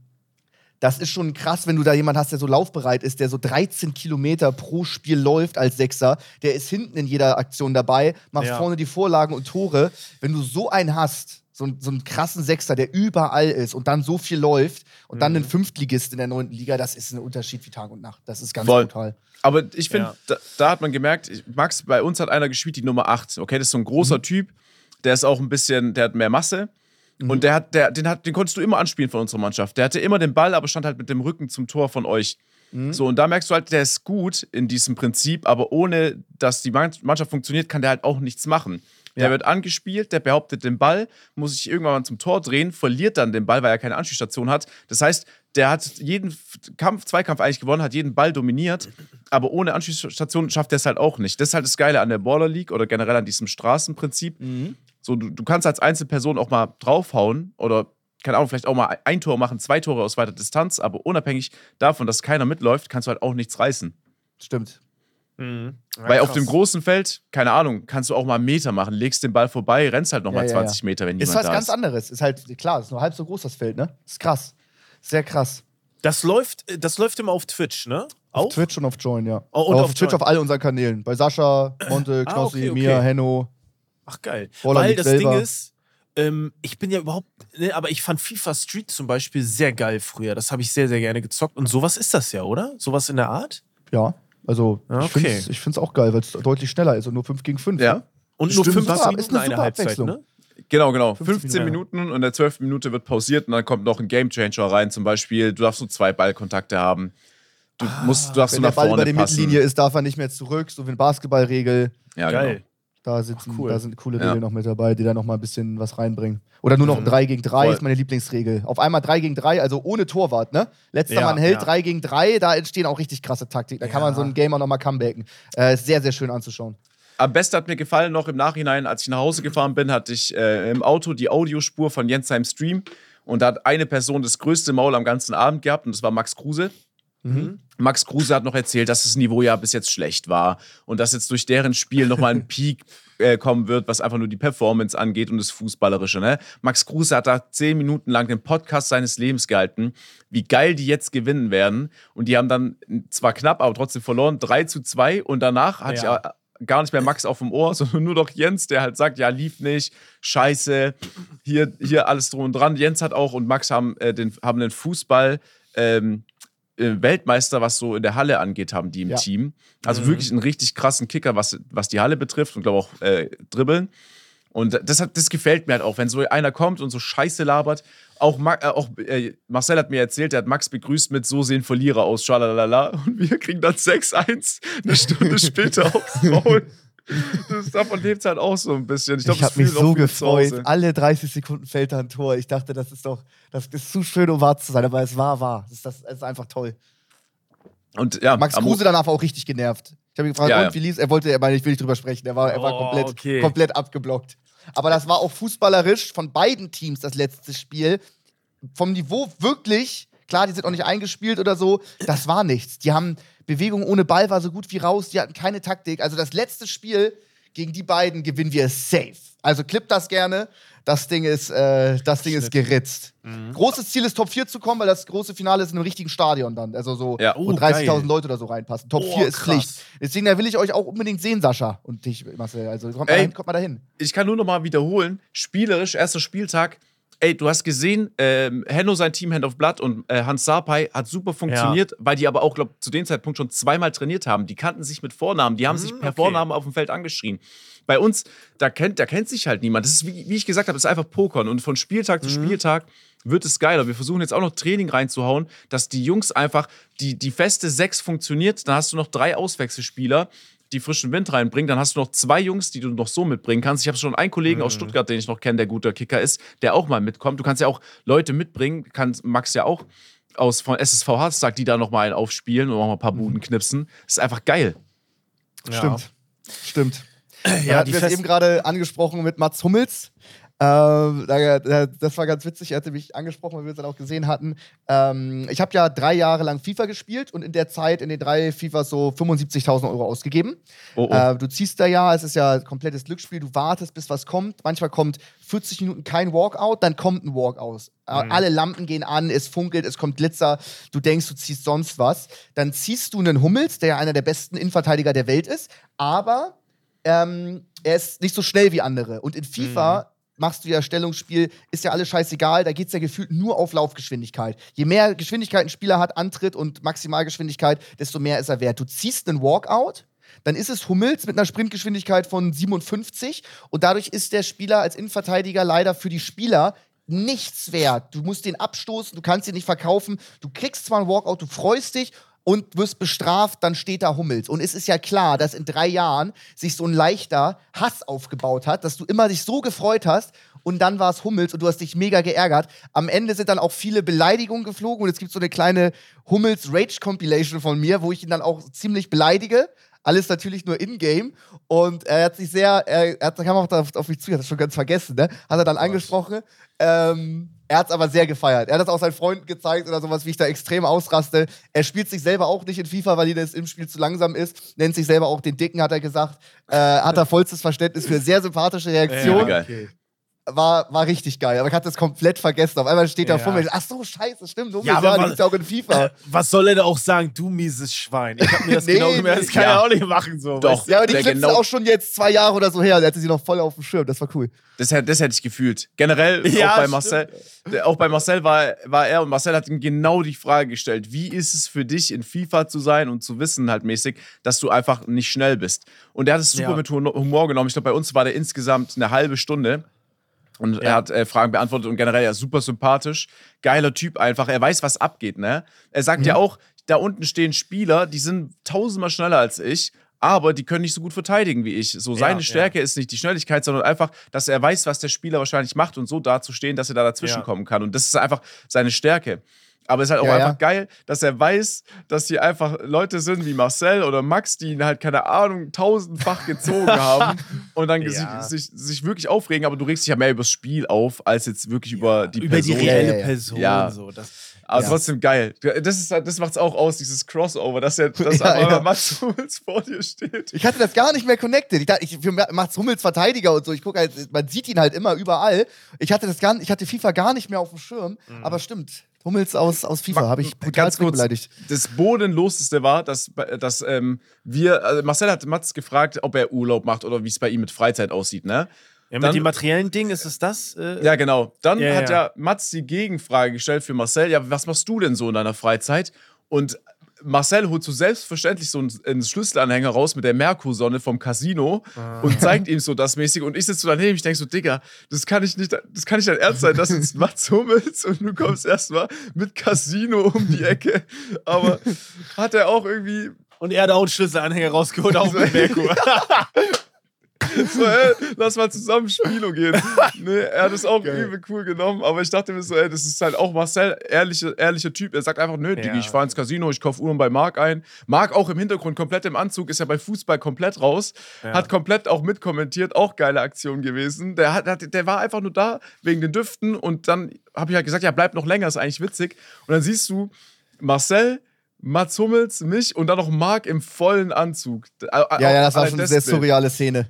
das ist schon krass, wenn du da jemanden hast, der so laufbereit ist, der so 13 Kilometer pro Spiel läuft als Sechser. Der ist hinten in jeder Aktion dabei, macht Ja. vorne die Vorlagen und Tore. Wenn du so einen hast, so, einen- so einen krassen Sechser, der überall ist und dann so viel läuft und dann Mhm. einen Fünftligist in der neunten Liga, das ist ein Unterschied wie Tag und Nacht. Das ist ganz Voll. brutal. Aber ich finde, Ja. da, da hat man gemerkt, Max, bei uns hat einer gespielt, die Nummer 8. Okay, das ist so ein großer Mhm. Typ, der ist auch ein bisschen, der hat mehr Masse. Mhm. Und der hat, der, den, hat, den konntest du immer anspielen von unserer Mannschaft. Der hatte immer den Ball, aber stand halt mit dem Rücken zum Tor von euch. So, und da merkst du halt, der ist gut in diesem Prinzip, aber ohne dass die Man- Mannschaft funktioniert, kann der halt auch nichts machen. Der Ja. wird angespielt, der behauptet den Ball, muss sich irgendwann mal zum Tor drehen, verliert dann den Ball, weil er keine Anspielstation hat. Das heißt, der hat jeden Kampf, Zweikampf eigentlich gewonnen, hat jeden Ball dominiert, aber ohne Anspielstation schafft er es halt auch nicht. Das ist halt das Geile an der Baller League oder generell an diesem Straßenprinzip. So, du, du kannst als Einzelperson auch mal draufhauen oder, keine Ahnung, vielleicht auch mal ein Tor machen, zwei Tore aus weiter Distanz, aber unabhängig davon, dass keiner mitläuft, kannst du halt auch nichts reißen. Stimmt. Mhm. Ja, Weil auf dem großen Feld, keine Ahnung, kannst du auch mal einen Meter machen, legst den Ball vorbei, rennst halt nochmal Ja, ja, 20 Meter, wenn Ist niemand was da ganz ist. anderes. Ist halt, klar, ist nur halb so groß das Feld, ne? Ist krass. Sehr krass. Das läuft, das läuft immer auf Twitch, ne? Auch? Auf Twitch und auf Join, ja. Oh, und auf, auf Twitch Join. auf all unseren Kanälen. Bei Sascha, Monte, Ah, Knossi, okay, okay. mir, Henno. Ach geil. Roller Weil das selber. Ding ist, ähm, ich bin ja überhaupt, ne, aber ich fand FIFA Street zum Beispiel sehr geil früher. Das habe ich sehr, sehr gerne gezockt. Und sowas ist das ja, oder? Sowas in der Art? Ja, also Ah, ich okay. finde es auch geil, weil es deutlich schneller ist und nur 5 gegen 5. Ja. Ne? Und nur Stimmt, 15 super. Minuten Ist eine eine Halbzeit, ne? Genau, genau. 15 15 Minuten und in der 12. Minute wird pausiert und dann kommt noch ein Gamechanger rein. Zum Beispiel, du darfst nur zwei Ballkontakte haben. Du, musst, du darfst Ah, Wenn nur der nach Ball vorne über die passen. Mittellinie ist, darf er nicht mehr zurück, so wie eine Basketballregel. Ja, Geil. Genau. Da, sitzen, cool. da sind coole Ja. Regeln noch mit dabei, die da noch mal ein bisschen was reinbringen. Oder nur noch 3 gegen 3 Voll. ist meine Lieblingsregel. Auf einmal 3 gegen 3, also ohne Torwart, ne? Letzter Ja, Mann hält ja. 3 gegen 3, da entstehen auch richtig krasse Taktiken. Da kann Ja. man so ein Game auch noch mal comebacken. Äh, ist sehr, sehr schön anzuschauen. Am besten hat mir gefallen, noch im Nachhinein, als ich nach Hause gefahren bin, hatte ich äh, im Auto die Audiospur von Jens seinem Stream. Und da hat eine Person das größte Maul am ganzen Abend gehabt und das war Max Kruse. Max Kruse hat noch erzählt, dass das Niveau ja bis jetzt schlecht war und dass jetzt durch deren Spiel nochmal ein Peak äh, kommen wird, was einfach nur die Performance angeht und das Fußballerische. Ne? Max Kruse hat da zehn Minuten lang den Podcast seines Lebens gehalten, wie geil die jetzt gewinnen werden. Und die haben dann zwar knapp, aber trotzdem verloren, 3 zu 2. Und danach hatte Ja. ich gar nicht mehr Max auf dem Ohr, sondern nur noch Jens, der halt sagt, ja, lief nicht, scheiße, hier, hier alles drum und dran. Jens hat auch und Max haben, äh, den, haben den Fußball ähm, äh, Weltmeister, was so in der Halle angeht, haben die im Ja. Team. Also wirklich einen richtig krassen Kicker, was, was die Halle betrifft und glaube auch äh, Dribbeln. Und das, hat, das gefällt mir halt auch, wenn so einer kommt und so Scheiße labert. Auch, Ma äh, auch äh, Marcel hat mir erzählt, der hat Max begrüßt mit So sehen Verlierer aus, schalalala. Und wir kriegen dann 6-1 eine Stunde später aufs Maul. Das, davon lebt es halt auch so ein bisschen. Ich, ich habe mich so gefreut. Alle 30 Sekunden fällt da ein Tor. Ich dachte, das ist doch, das ist zu schön, um wahr zu sein, aber es war wahr. Das ist, das ist einfach toll. Und ja, Max Kruse danach war auch richtig genervt. Ich habe ihn gefragt, Ja, und ja. wie lief Er wollte, er meinte, ich will nicht drüber sprechen. Er war, er war Oh, komplett, okay. komplett abgeblockt. Aber das war auch fußballerisch von beiden Teams das letzte Spiel. Vom Niveau wirklich, klar, die sind auch nicht eingespielt oder so, das war nichts. Die haben Bewegung ohne Ball war so gut wie raus, die hatten keine Taktik. Also das letzte Spiel gegen die beiden gewinnen wir safe. Also clip das gerne. Das Ding ist, äh, das Ding ist geritzt. Mhm. Großes Ziel ist, Top 4 zu kommen, weil das große Finale ist in einem richtigen Stadion dann. Also so, Ja. wo Oh, 30.000 geil. Leute oder so reinpassen. Top Oh, 4 ist krass. Pflicht. Deswegen da will ich euch auch unbedingt sehen, Sascha und dich, Marcel. Also kommt mal Ey. dahin, kommt mal dahin. ich kann nur noch mal wiederholen, spielerisch, erster Spieltag, ey, du hast gesehen, ähm, Henno, sein Team Hand of Blood und äh, Hans Sarpei hat super funktioniert, weil die aber auch, glaube zu dem Zeitpunkt schon zweimal trainiert haben. Die kannten sich mit Vornamen, die haben sich per okay. Vornamen auf dem Feld angeschrien. Bei uns, da kennt, da kennt sich halt niemand. Das ist, wie, wie ich gesagt habe, das ist einfach Pokern. Und von Spieltag zu Spieltag wird es geiler. Wir versuchen jetzt auch noch Training reinzuhauen, dass die Jungs einfach, die, die feste Sechs funktioniert, dann hast du noch drei Auswechselspieler, die frischen Wind reinbringen. Dann hast du noch zwei Jungs, die du noch so mitbringen kannst. Ich habe schon einen Kollegen aus Stuttgart, den ich noch kenne, der guter Kicker ist, der auch mal mitkommt. Du kannst ja auch Leute mitbringen, kann Max ja auch aus von SSV Harztag, die da noch mal einen aufspielen und auch mal ein paar Buden knipsen. Das ist einfach geil. Stimmt. Stimmt. Ja, Ja, die hatten wir es eben gerade angesprochen mit Mats Hummels. Ähm, da- da- das war ganz witzig. Er hatte mich angesprochen, weil wir es dann auch gesehen hatten. Ähm, ich habe ja drei Jahre lang FIFA gespielt und in der Zeit in den drei FIFAs so 75.000 Euro ausgegeben. Oh, oh. Äh, du ziehst da ja, es ist ja ein komplettes Glücksspiel, du wartest, bis was kommt. Manchmal kommt 40 Minuten kein Walkout, dann kommt ein Walkout. Äh, Alle Lampen gehen an, es funkelt, es kommt Glitzer, du denkst, du ziehst sonst was. Dann ziehst du einen Hummels, der ja einer der besten Innenverteidiger der Welt ist, aber ähm, er ist nicht so schnell wie andere. Und in FIFA machst du ja Stellungsspiel, ist ja alles scheißegal, da geht es ja gefühlt nur auf Laufgeschwindigkeit. Je mehr Geschwindigkeit ein Spieler hat, Antritt und Maximalgeschwindigkeit, desto mehr ist er wert. Du ziehst einen Walkout, dann ist es Hummels mit einer Sprintgeschwindigkeit von 57 und dadurch ist der Spieler als Innenverteidiger leider für die Spieler nichts wert. Du musst den abstoßen, du kannst ihn nicht verkaufen, du kriegst zwar einen Walkout, du freust dich und wirst bestraft, dann steht da Hummels. Und es ist ja klar, dass in drei Jahren sich so ein leichter Hass aufgebaut hat, dass du immer dich so gefreut hast und dann war es Hummels und du hast dich mega geärgert. Am Ende sind dann auch viele Beleidigungen geflogen und es gibt so eine kleine Hummels Rage Compilation von mir, wo ich ihn dann auch ziemlich beleidige. Alles natürlich nur in-game. Und er hat sich sehr, er, er kam auch auf, auf mich zu, ich hatte das schon ganz vergessen, ne? Hat er dann angesprochen. Ähm, er hat es aber sehr gefeiert. Er hat das auch seinen Freunden gezeigt oder sowas, wie ich da extrem ausraste. Er spielt sich selber auch nicht in FIFA, weil ihm das im Spiel zu langsam ist. Nennt sich selber auch den Dicken, hat er gesagt. Äh, hat er vollstes Verständnis für sehr sympathische Reaktion. geil. okay. War, war richtig geil. Aber ich hatte das komplett vergessen. Auf einmal steht da Ja. vor mir, ach so, scheiße, stimmt. Hummels, Ja, aber ja, ja auch in FIFA. Was soll er da auch sagen? Du mieses Schwein. Ich hab mir das Nee, genau gemerkt. Das kann ja. er auch nicht machen. So, Doch. weißt du? Ja, aber die Clips genau- auch schon jetzt zwei Jahre oder so her. Der hatte sie noch voll auf dem Schirm. Das war cool. Das, hätte- das hätte ich gefühlt. Generell Ja, auch bei. Marcel. Auch bei Marcel war, war er und Marcel hat ihm genau die Frage gestellt: Wie ist es für dich, in FIFA zu sein und zu wissen, halt mäßig, dass du einfach nicht schnell bist? Und er hat es super Ja. mit Hu- Humor genommen. Ich glaube, bei uns war der insgesamt eine halbe Stunde. Und er Ja. hat äh, Fragen beantwortet und generell ja super sympathisch. Geiler Typ einfach. Er weiß, was abgeht, ne? Er sagt Mhm. ja auch, da unten stehen Spieler, die sind tausendmal schneller als ich, aber die können nicht so gut verteidigen wie ich. So, seine ja. Stärke ist nicht die Schnelligkeit, sondern einfach, dass er weiß, was der Spieler wahrscheinlich macht und so dazustehen, dass er da dazwischen Ja. kommen kann. Und das ist einfach seine Stärke. Aber es ist halt auch Ja, einfach ja. geil, dass er weiß, dass hier einfach Leute sind wie Marcel oder Max, die ihn halt, keine Ahnung, tausendfach gezogen haben und dann Ja. sich, sich, sich wirklich aufregen. Aber du regst dich ja mehr übers Spiel auf, als jetzt wirklich über die Über die Person. reelle Ja, ja, ja. Person. Ja. So. Das, Aber Ja. trotzdem geil. Das, ist, das macht's auch aus, dieses Crossover, dass er dass Ja, einfach ja. Max Hummels vor dir steht. Ich hatte das gar nicht mehr connected. Ich dachte, ich für Mats Hummels Verteidiger und so. Ich gucke halt, man sieht ihn halt immer überall. Ich hatte das gar, ich hatte FIFA gar nicht mehr auf dem Schirm. Aber stimmt. Hummels aus, aus FIFA habe ich brutal Ganz kurz, beleidigt. das Bodenloseste war, dass, dass ähm, wir, also Marcel hat Mats gefragt, ob er Urlaub macht oder wie es bei ihm mit Freizeit aussieht, ne? ja, mit Dann- dem materiellen Ding ist es das? Äh, Ja, genau. Dann Ja, hat ja. ja Mats die Gegenfrage gestellt für Marcel: Ja, was machst du denn so in deiner Freizeit? Und Marcel holt so selbstverständlich so einen, einen Schlüsselanhänger raus mit der Merkursonne vom Casino Ah. und zeigt ihm so das mäßig. Und ich sitze so daneben, ich denke so, Digga, das kann ich nicht, das kann nicht dein Ernst sein, das ist Mats Hummels und du kommst erstmal mit Casino um die Ecke. Aber hat er auch irgendwie Und er hat auch einen Schlüsselanhänger rausgeholt, auch mit Merkur. so, ey, lass mal zusammen Spilo gehen. Nee, er hat es auch übel cool genommen, aber ich dachte mir so, ey, das ist halt auch Marcel, ehrlicher, ehrlicher Typ. Er sagt einfach, nö, Digi, Ja. ich fahr ins Casino, ich kauf Uhren bei Marc ein. Marc auch im Hintergrund komplett im Anzug, ist ja bei Fußball komplett raus, hat komplett auch mitkommentiert, auch geile Aktion gewesen. Der, hat, hat, der war einfach nur da wegen den Düften und dann habe ich halt gesagt, ja, bleib noch länger, ist eigentlich witzig. Und dann siehst du Marcel, Mats Hummels, mich und dann noch Marc im vollen Anzug. Ja, ja, das war schon eine sehr surreale Szene.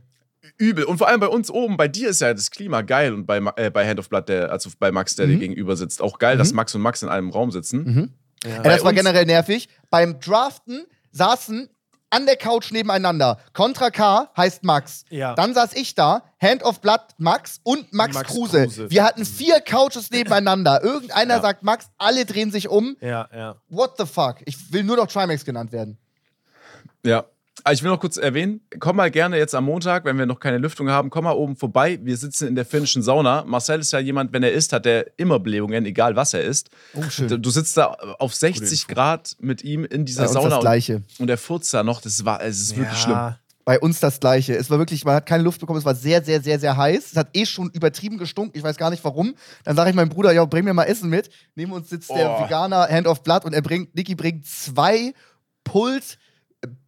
Übel. Und vor allem bei uns oben, bei dir ist ja das Klima geil und bei, äh, bei Hand of Blood, der, also bei Max, der dir Mhm. gegenüber sitzt, auch geil, dass Max und Max in einem Raum sitzen. Ja, das war generell nervig. Beim Draften saßen an der Couch nebeneinander. Contra K heißt Max. Ja. Dann saß ich da, Hand of Blood Max und Max, Max Kruse. Kruse. Wir hatten vier Couches nebeneinander. Irgendeiner Ja. sagt Max, alle drehen sich um. ja, ja. What the fuck? Ich will nur noch Trimax genannt werden. Ja. Aber ich will noch kurz erwähnen, komm mal gerne jetzt am Montag, wenn wir noch keine Lüftung haben, komm mal oben vorbei. Wir sitzen in der finnischen Sauna. Marcel ist ja jemand, wenn er isst, hat er immer Blähungen, egal was er isst. Oh, schön. Du, du sitzt da auf 60 Grad mit ihm in dieser Bei Sauna das und, Gleiche. und er furzt da noch. Das war, es ist wirklich schlimm. Bei uns das Gleiche. Es war wirklich, man hat keine Luft bekommen, es war sehr, sehr, sehr, sehr heiß. Es hat eh schon übertrieben gestunken, ich weiß gar nicht warum. Dann sage ich meinem Bruder, ja, bring mir mal Essen mit. Neben uns sitzt der Oh. Veganer Hand of Blood und er bringt, Niki bringt zwei Pulled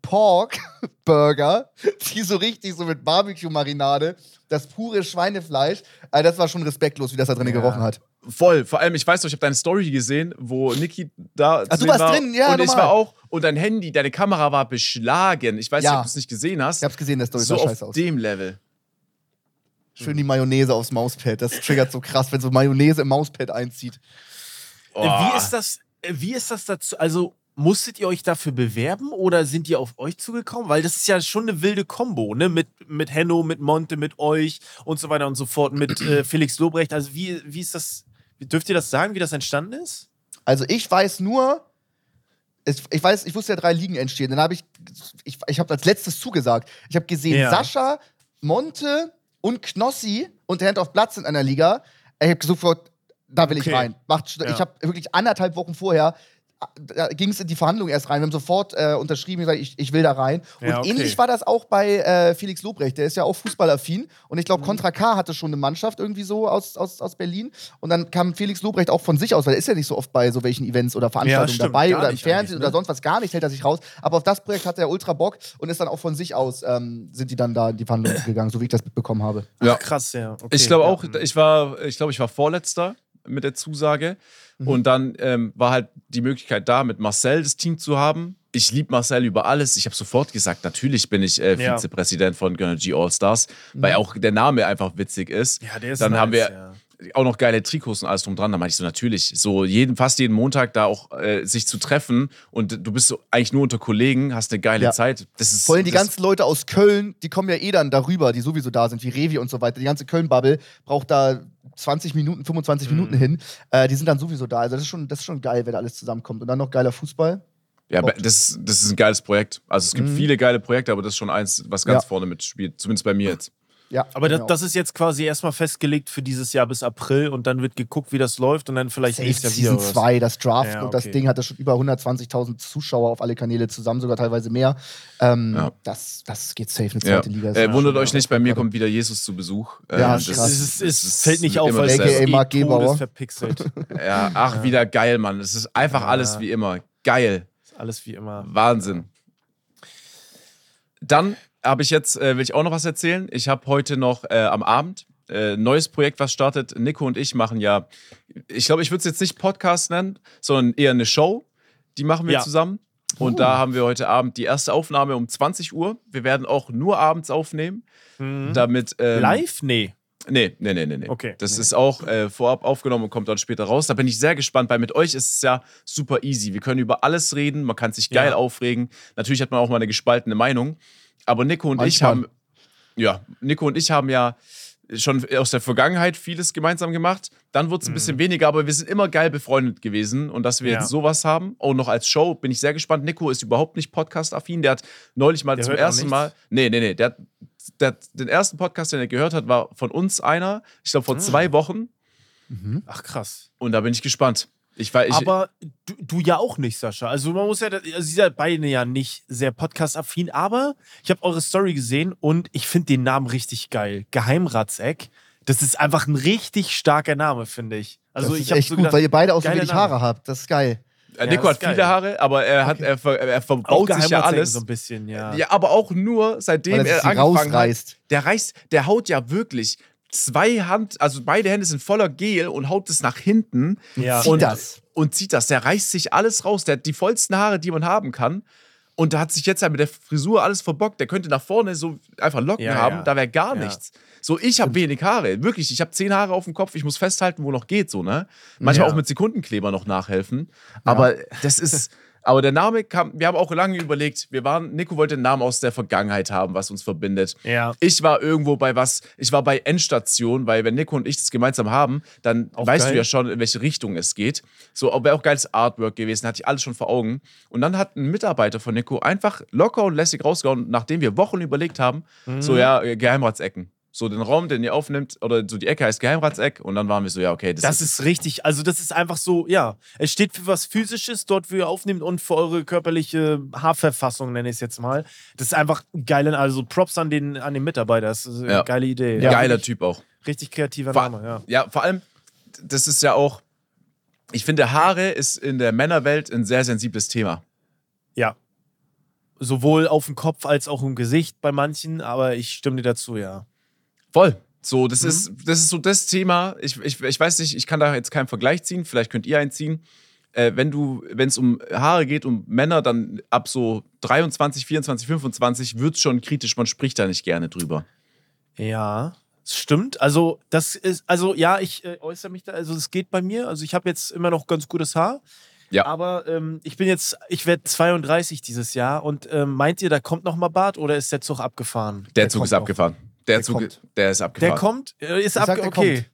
Pork Burger, die so richtig so mit Barbecue-Marinade, das pure Schweinefleisch. Also das war schon respektlos, wie das da drin gerochen hat. Voll. Vor allem, ich weiß noch, ich habe deine Story gesehen, wo Niki da Ach, du warst war. drin, ja, Und ich normal. war auch. Und dein Handy, deine Kamera war beschlagen. Ich weiß nicht, Ja. ob du es nicht gesehen hast. Ich hab's gesehen, der Story so sah auf scheiße aus. dem Level. Schön die Mayonnaise aufs Mauspad. Das triggert so krass, wenn so Mayonnaise im Mauspad einzieht. Oh. Wie ist das, äh, wie ist das dazu? Also, musstet ihr euch dafür bewerben oder sind die auf euch zugekommen? Weil das ist ja schon eine wilde Kombo, ne? Mit, mit Henno, mit Monte, mit euch und so weiter und so fort, mit äh, Felix Lobrecht. Also, wie, wie ist das? Dürft ihr das sagen, wie das entstanden ist? Also ich weiß nur, es, ich weiß, ich wusste ja drei Ligen entstehen. Dann habe ich, ich, ich habe als letztes zugesagt. Ich habe gesehen, Ja. Sascha, Monte und Knossi und Hand of Blood sind in einer Liga. Ich habe sofort, da will ich Okay. rein. Macht, Ja. Ich habe wirklich anderthalb Wochen vorher da ging es in die Verhandlung erst rein. Wir haben sofort äh, unterschrieben, gesagt, ich, ich will da rein. Und Ja, okay. ähnlich war das auch bei äh, Felix Lobrecht. Der ist ja auch fußballaffin. Und ich Mhm. glaube, Contra K hatte schon eine Mannschaft irgendwie so aus, aus, aus Berlin. Und dann kam Felix Lobrecht auch von sich aus, weil er ist ja nicht so oft bei so welchen Events oder Veranstaltungen stimmt, dabei oder im Fernsehen ne? oder sonst was. Gar nicht hält er sich raus. Aber auf das Projekt hatte er ultra Bock und ist dann auch von sich aus, ähm, sind die dann da in die Verhandlungen gegangen, so wie ich das mitbekommen habe. Ja. Ach, krass, ja. Okay. Ich glaube ja. auch, ich war, ich glaube, ich war Vorletzter mit der Zusage. Und dann ähm, war halt die Möglichkeit da, mit Marcel das Team zu haben. Ich liebe Marcel über alles. Ich habe sofort gesagt, natürlich bin ich äh, Ja. Vizepräsident von G All-Stars, weil auch der Name einfach witzig ist. Ja, der ist dann nice, haben wir ja. auch noch geile Trikots und alles drum dran. Da meinte ich so, natürlich, so jeden, fast jeden Montag da auch äh, sich zu treffen und du bist so eigentlich nur unter Kollegen, hast eine geile Ja. Zeit. Das ist Vor allem die ganzen Leute aus Köln, die kommen ja eh dann darüber, die sowieso da sind, wie Revi und so weiter. Die ganze Köln-Bubble braucht da 20 Minuten, 25 Mhm. Minuten hin. Äh, die sind dann sowieso da. Also das ist schon, das ist schon geil, wenn da alles zusammenkommt. Und dann noch geiler Fußball. Ja, das, das ist ein geiles Projekt. Also es gibt Mhm. viele geile Projekte, aber das ist schon eins, was ganz Ja. vorne mitspielt. Zumindest bei mir jetzt. Ja, Aber das, genau. das ist jetzt quasi erstmal festgelegt für dieses Jahr bis April und dann wird geguckt, wie das läuft und dann vielleicht Safe nächstes Jahr Season wieder. oder 2, das Draft Ja, und das okay. Ding hatte schon über 120.000 Zuschauer auf alle Kanäle zusammen, sogar teilweise mehr. Ähm, Ja. das, das geht safe eine Ja. zweite Liga. Äh, wundert euch Ja, nicht, bei mir kommt wieder Jesus zu Besuch. Ja, was. krass. Es, ist, es das fällt nicht auf, weil es ist Mark Gebauer. verpixelt. Ja, ach, wieder geil, Mann. Es ist einfach alles wie immer. Geil. Ist Alles wie immer. Wahnsinn. Dann habe ich jetzt, äh, will ich auch noch was erzählen. Ich habe heute noch äh, am Abend äh, ein neues Projekt, was startet. Nico und ich machen ja, ich glaube, ich würde es jetzt nicht Podcast nennen, sondern eher eine Show. Die machen wir Ja. zusammen. Und da haben wir heute Abend die erste Aufnahme um 20 Uhr. Wir werden auch nur abends aufnehmen, damit. Ähm, Live? Nee. Nee, nee, nee, nee. nee. Okay. Das ist auch äh, vorab aufgenommen und kommt dann später raus. Da bin ich sehr gespannt, weil mit euch ist es ja super easy. Wir können über alles reden, man kann sich geil Ja. aufregen. Natürlich hat man auch mal eine gespaltene Meinung. Aber Nico und ich Manchmal. haben, ja, Nico und ich haben ja schon aus der Vergangenheit vieles gemeinsam gemacht. Dann wurde es ein bisschen weniger, aber wir sind immer geil befreundet gewesen. Und dass wir Mhm. Ja. jetzt sowas haben, auch noch als Show, bin ich sehr gespannt. Nico ist überhaupt nicht podcast-affin. Der hat neulich mal Der zum ersten? Mal. Nee, nee, nee. Der hat, der hat den ersten Podcast, den er gehört hat, war von uns einer. Ich glaube, vor Ah. zwei Wochen. Ach krass. Und da bin ich gespannt. Ich, weiß- ich, Aber du, du ja auch nicht, Sascha. Also man muss ja, also ihr seid beide ja nicht sehr podcast-affin, aber ich habe eure Story gesehen und ich finde den Namen richtig geil. Geheimratseck. Das ist einfach ein richtig starker Name, finde ich. Also das ich habe echt so gut, gedacht, weil ihr beide auch so wenig Name. Haare habt. Das ist geil. äh, Nico das hat geil. viele Haare, aber er, hat, er, ver, er auch verbaut sich ja alles. so ein bisschen, ja. Ja, aber auch nur seitdem er er angefangen hat. rausreißt. Der reißt, der haut ja wirklich zwei Hand, also beide Hände sind voller Gel und haut es nach hinten Ja. Und, das. Und zieht das. Der reißt sich alles raus. Der hat die vollsten Haare, die man haben kann. Und da hat sich jetzt halt mit der Frisur alles verbockt. Der könnte nach vorne so einfach Locken Ja, haben, ja. da wäre gar Ja. nichts. So, ich habe wenig Haare. Wirklich, ich habe zehn Haare auf dem Kopf. Ich muss festhalten, wo noch geht, so, ne? Manchmal Ja. auch mit Sekundenkleber noch nachhelfen. Aber das ist. Aber der Name kam, wir haben auch lange überlegt, wir waren, Nico wollte einen Namen aus der Vergangenheit haben, was uns verbindet. Ja. Ich war irgendwo bei was, ich war bei Endstation, weil wenn Nico und ich das gemeinsam haben, dann Auch weißt geil. du ja schon, in welche Richtung es geht. So, wäre auch geiles Artwork gewesen, hatte ich alles schon vor Augen. Und dann hat ein Mitarbeiter von Nico einfach locker und lässig rausgehauen, nachdem wir Wochen überlegt haben, Mhm. so ja, Geheimratsecken. So den Raum, den ihr aufnimmt, oder so die Ecke heißt Geheimratseck und dann waren wir so, ja, okay, das, Das ist richtig, also das ist einfach so, ja, es steht für was Physisches dort, wo ihr aufnehmt und für eure körperliche Haarverfassung, nenne ich es jetzt mal. Das ist einfach geil, also Props an den, an den Mitarbeiter, das ist eine Ja. geile Idee. geiler richtig, Typ auch. Richtig kreativer Vor, Name, ja. ja, vor allem, das ist ja auch, ich finde, Haare ist in der Männerwelt ein sehr sensibles Thema. Ja. Sowohl auf dem Kopf als auch im Gesicht bei manchen, aber ich stimme dir dazu, ja. Voll. So, das, Mhm. ist, das ist so das Thema. Ich, ich, ich weiß nicht, ich kann da jetzt keinen Vergleich ziehen, vielleicht könnt ihr einen ziehen. Äh, wenn du, wenn es um Haare geht, um Männer, dann ab so 23, 24, 25 wird es schon kritisch, man spricht da nicht gerne drüber. Ja, stimmt. Also, das ist, also ja, ich äh, äußere mich da, also es geht bei mir. Also, ich habe jetzt immer noch ganz gutes Haar. Ja. Aber ähm, ich bin jetzt, ich werde 32 dieses Jahr und ähm, meint ihr, da kommt noch mal Bart oder ist der Zug abgefahren? Der, Der Zug ist noch. abgefahren. Der, Der Zug, kommt. der ist abgefahren. Der kommt, äh, ist Ich ab, sag, der okay. kommt.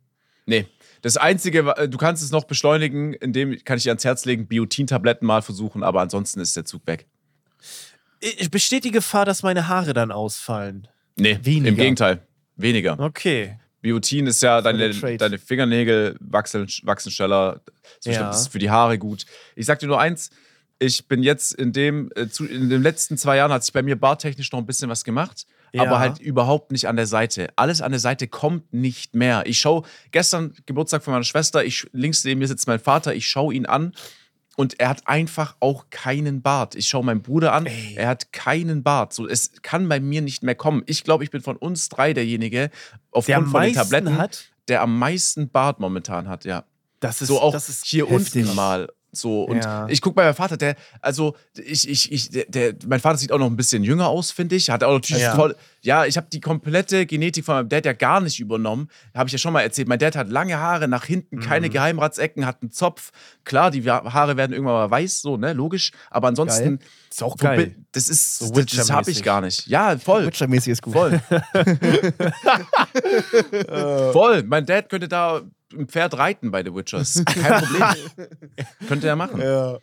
Nee. Das Einzige, wa- du kannst es noch beschleunigen, indem kann ich dir ans Herz legen, Biotin-Tabletten mal versuchen, aber ansonsten ist der Zug weg. Ich- Besteht die Gefahr, dass meine Haare dann ausfallen? Nee, Weniger. im Gegenteil. Weniger. Okay. Biotin ist ja, deine, deine Fingernägel wachsen, wachsen schneller. Das Ja. ist für die Haare gut. Ich sag dir nur eins, ich bin jetzt in dem, äh, in den letzten zwei Jahren hat sich bei mir bartechnisch noch ein bisschen was gemacht, Ja. aber halt überhaupt nicht an der Seite. Alles an der Seite kommt nicht mehr. Ich schaue, gestern Geburtstag von meiner Schwester, ich, links neben mir sitzt mein Vater, ich schaue ihn an und er hat einfach auch keinen Bart. Ich schaue meinen Bruder an, Ey. er hat keinen Bart. So, es kann bei mir nicht mehr kommen. Ich glaube, ich bin von uns drei derjenige, Der aufgrund am von den Tabletten, hat. der am meisten Bart momentan hat, ja. Das ist so auch das ist hier heftig. unten mal. So, und Ja. ich gucke bei meinem Vater, der, also ich, ich, ich, der, der, mein Vater sieht auch noch ein bisschen jünger aus, finde ich. Hat auch natürlich Ja. voll, ja, ich habe die komplette Genetik von meinem Dad ja gar nicht übernommen. Habe ich ja schon mal erzählt. Mein Dad hat lange Haare nach hinten, Mhm. keine Geheimratsecken, hat einen Zopf. Klar, die Haare werden irgendwann mal weiß, so, ne, logisch. Aber ansonsten, Ist auch geil. das ist, So das, das habe ich gar nicht. Ja, voll. Witcher-mäßig ist gut. Voll. Voll. Mein Dad könnte da ein Pferd reiten bei The Witchers. Kein Problem. könnte er machen. Ja.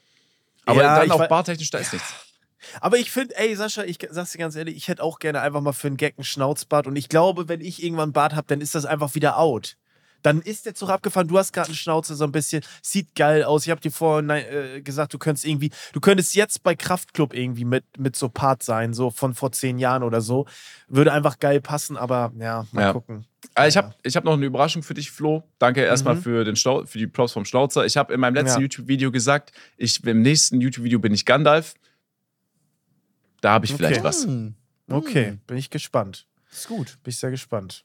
Aber Ja, dann wei- bartechnisch, da ist nichts. Aber ich finde, ey, Sascha, ich sag's dir ganz ehrlich, ich hätte auch gerne einfach mal für einen Gag einen Schnauzbart. Und ich glaube, wenn ich irgendwann einen Bart habe, dann ist das einfach wieder out. Dann ist der Zug abgefahren. Du hast gerade eine Schnauze so ein bisschen. Sieht geil aus. Ich habe dir vorhin äh, gesagt, du könntest irgendwie, du könntest jetzt bei Kraftclub irgendwie mit, mit so Part sein, so von vor zehn Jahren oder so. Würde einfach geil passen, aber ja, mal Ja. gucken. Äh, ich habe ich hab noch eine Überraschung für dich, Flo. Danke erstmal Mhm. für, den Stau, für die Props vom Schnauzer. Ich habe in meinem letzten Ja. YouTube-Video gesagt, ich, im nächsten YouTube-Video bin ich Gandalf. Da habe ich vielleicht Okay. was. Hm, Okay, bin ich gespannt. ist gut. Bin ich sehr gespannt.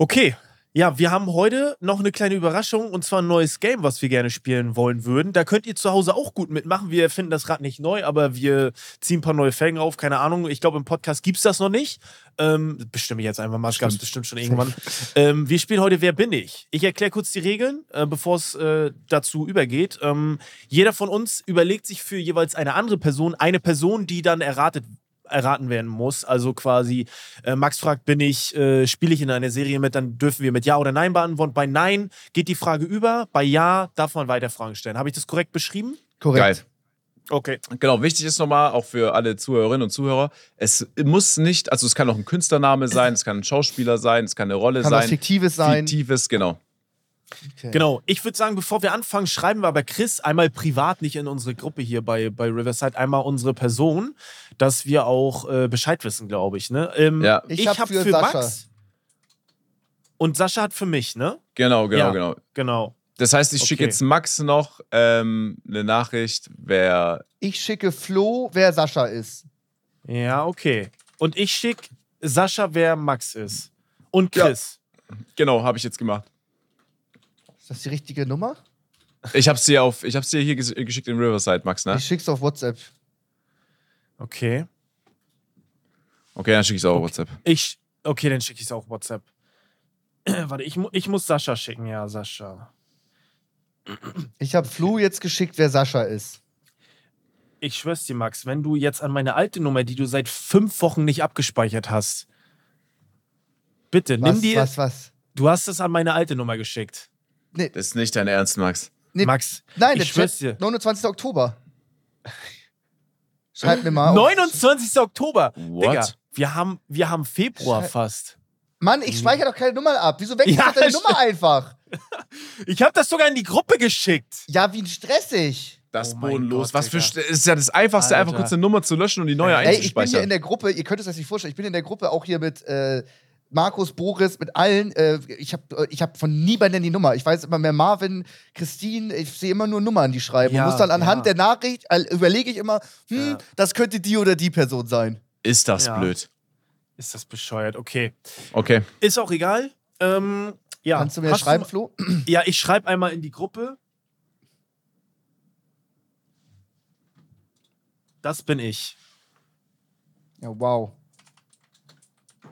Okay. Ja, wir haben heute noch eine kleine Überraschung und zwar ein neues Game, was wir gerne spielen wollen würden. Da könnt ihr zu Hause auch gut mitmachen. Wir finden das Rad nicht neu, aber wir ziehen ein paar neue Felgen auf. Keine Ahnung. Ich glaube, im Podcast gibt es das noch nicht. Ähm, bestimme ich jetzt einfach mal. Es gab es bestimmt schon irgendwann. ähm, wir spielen heute Wer bin ich? Ich erkläre kurz die Regeln, äh, bevor es äh, dazu übergeht. Ähm, jeder von uns überlegt sich für jeweils eine andere Person, eine Person, die dann erratet erraten werden muss. Also quasi, äh, Max fragt, bin ich, äh, spiele ich in einer Serie mit, dann dürfen wir mit Ja oder Nein beantworten. Bei Nein geht die Frage über, bei Ja darf man weiter Fragen stellen. Habe ich das korrekt beschrieben? Korrekt. Okay. Genau, wichtig ist nochmal, auch für alle Zuhörerinnen und Zuhörer, es muss nicht, also es kann auch ein Künstlername sein, es kann ein Schauspieler sein, es kann eine Rolle Kann sein. was Fiktives sein. Fiktives, genau. Okay. Genau. Ich würde sagen, bevor wir anfangen, schreiben wir aber Chris einmal privat, nicht in unsere Gruppe hier bei, bei Riverside, einmal unsere Person, dass wir auch äh, Bescheid wissen, glaube ich. Ne? Ähm, Ja. Ich ich hab habe für für, Sascha. Max und Sascha hat für mich, ne? Genau, genau, Ja. genau. Genau. Das heißt, ich schicke Okay. jetzt Max noch ähm, eine Nachricht, wer. Ich schicke Flo, wer Sascha ist. Ja, okay. Und ich schicke Sascha, wer Max ist. Und Ja. Chris. Genau, habe ich jetzt gemacht. Ist das die richtige Nummer? Ich habe dir auf, ich habe dir hier ges- geschickt in Riverside, Max, ne? Ich schick's auf WhatsApp. Okay. Okay, dann schicke ich es auch auf WhatsApp. Ich, okay, dann schicke ich es auch WhatsApp. Warte, ich, mu- ich muss Sascha schicken. Ja, Sascha. Ich habe Flo jetzt geschickt, wer Sascha ist. Ich schwör's dir, Max, wenn du jetzt an meine alte Nummer, die du seit fünf Wochen nicht abgespeichert hast, bitte, Was, nimm dir. was, was? Du hast es an meine alte Nummer geschickt. Nee, Das ist nicht dein Ernst, Max. nee, Max, nein, der ich Chat, dir. 29. Oktober. Schreib mir mal auf. 29. Oktober. What? Digga, wir haben, wir haben Februar Schrei- fast. Mann, ich speichere doch keine Nummern ab. Wieso wechselst Ja, du deine. Nummer einfach? Ich habe das sogar in die Gruppe geschickt. Ja, wie stressig. Das Oh bodenlos. Gott, Was für ist ja das einfachste, Alter. einfach kurz eine Nummer zu löschen und die neue Ey, Ey, ich bin hier in einzuspeichern. der Gruppe, ihr könnt es euch nicht vorstellen, ich bin in der Gruppe auch hier mit äh, Markus, Boris, mit allen. Äh, ich habe ich hab von niemandem die Nummer. Ich weiß immer mehr Marvin, Christine, ich sehe immer nur Nummern, die schreiben. Ja, und muss dann anhand ja. der Nachricht, äh, überlege ich immer, hm, Ja. das könnte die oder die Person sein. ist das Ja. blöd. Ist das bescheuert? Okay. Okay. Ist auch egal. Ähm, ja. Kannst du mir Hast schreiben, Flo? Ja, ich schreibe einmal in die Gruppe. Das bin ich. Ja, wow.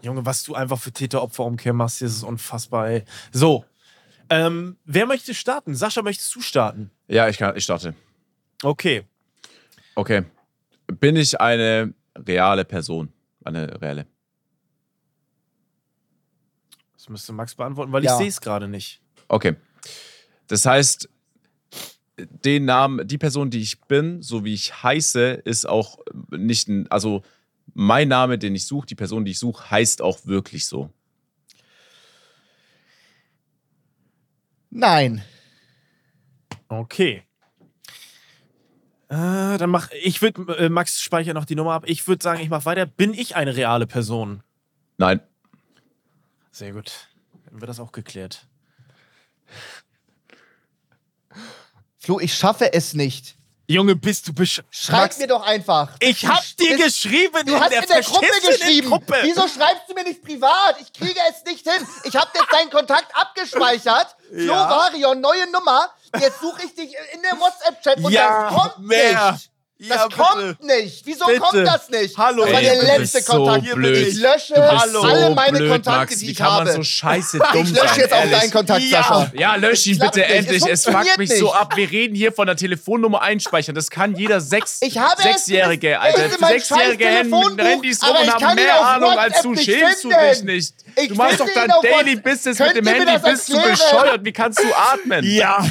Junge, was du einfach für Täteropferumkehr machst, das ist unfassbar, ey. So. Ähm, wer möchte starten? Sascha, möchtest du starten? Ja, ich, kann, ich starte. Okay. Okay. Bin ich eine reale Person? Eine reelle. Das müsste Max beantworten, weil Ja. ich sehe es gerade nicht. Okay. Das heißt, den Namen, die Person, die ich bin, so wie ich heiße, ist auch nicht ein, also mein Name, den ich suche, die Person, die ich suche, heißt auch wirklich so. Nein. Okay. Äh, dann mach ich würde äh, Max speichert noch die Nummer ab. Ich würde sagen, ich mache weiter. Bin ich eine reale Person? Nein. Sehr gut. Dann wird das auch geklärt. Flo, ich schaffe es nicht. Junge, bist du besch Schreib Max, mir doch einfach. Ich hab dir sch- geschrieben Du in hast der in der Gruppe verschissenen geschrieben. Gruppe. Wieso schreibst du mir nicht privat? Ich kriege es nicht hin. Ich habe jetzt deinen Kontakt abgespeichert. Flo Ja. Varion, neue Nummer. Jetzt suche ich dich in der WhatsApp-Chat und Ja, das kommt mehr. nicht. Ja, Das bitte. kommt nicht. Wieso Bitte. kommt das nicht? Hallo. Das war der letzte so Kontakt. blöd. Ich lösche bist alle meine blöd, Kontakte, Max. die Wie ich kann man habe. so scheiße dumm ich lösche sein, jetzt auch ehrlich? deinen Kontakt, Ja. Sascha. Ja, lösch ihn bitte nicht. endlich. Es Es fuckt mich nicht. so ab. Wir reden hier von der Telefonnummer einspeichern. Das kann jeder sechs, Ich habe es- Sechsjährige, es Alter. Sechsjährige Handys rum und haben mehr Ahnung als du. Schämst du dich nicht? Ich du machst doch dein Daily. Business mit dem Handy. Bist du bescheuert? Wie kannst du atmen? Ja.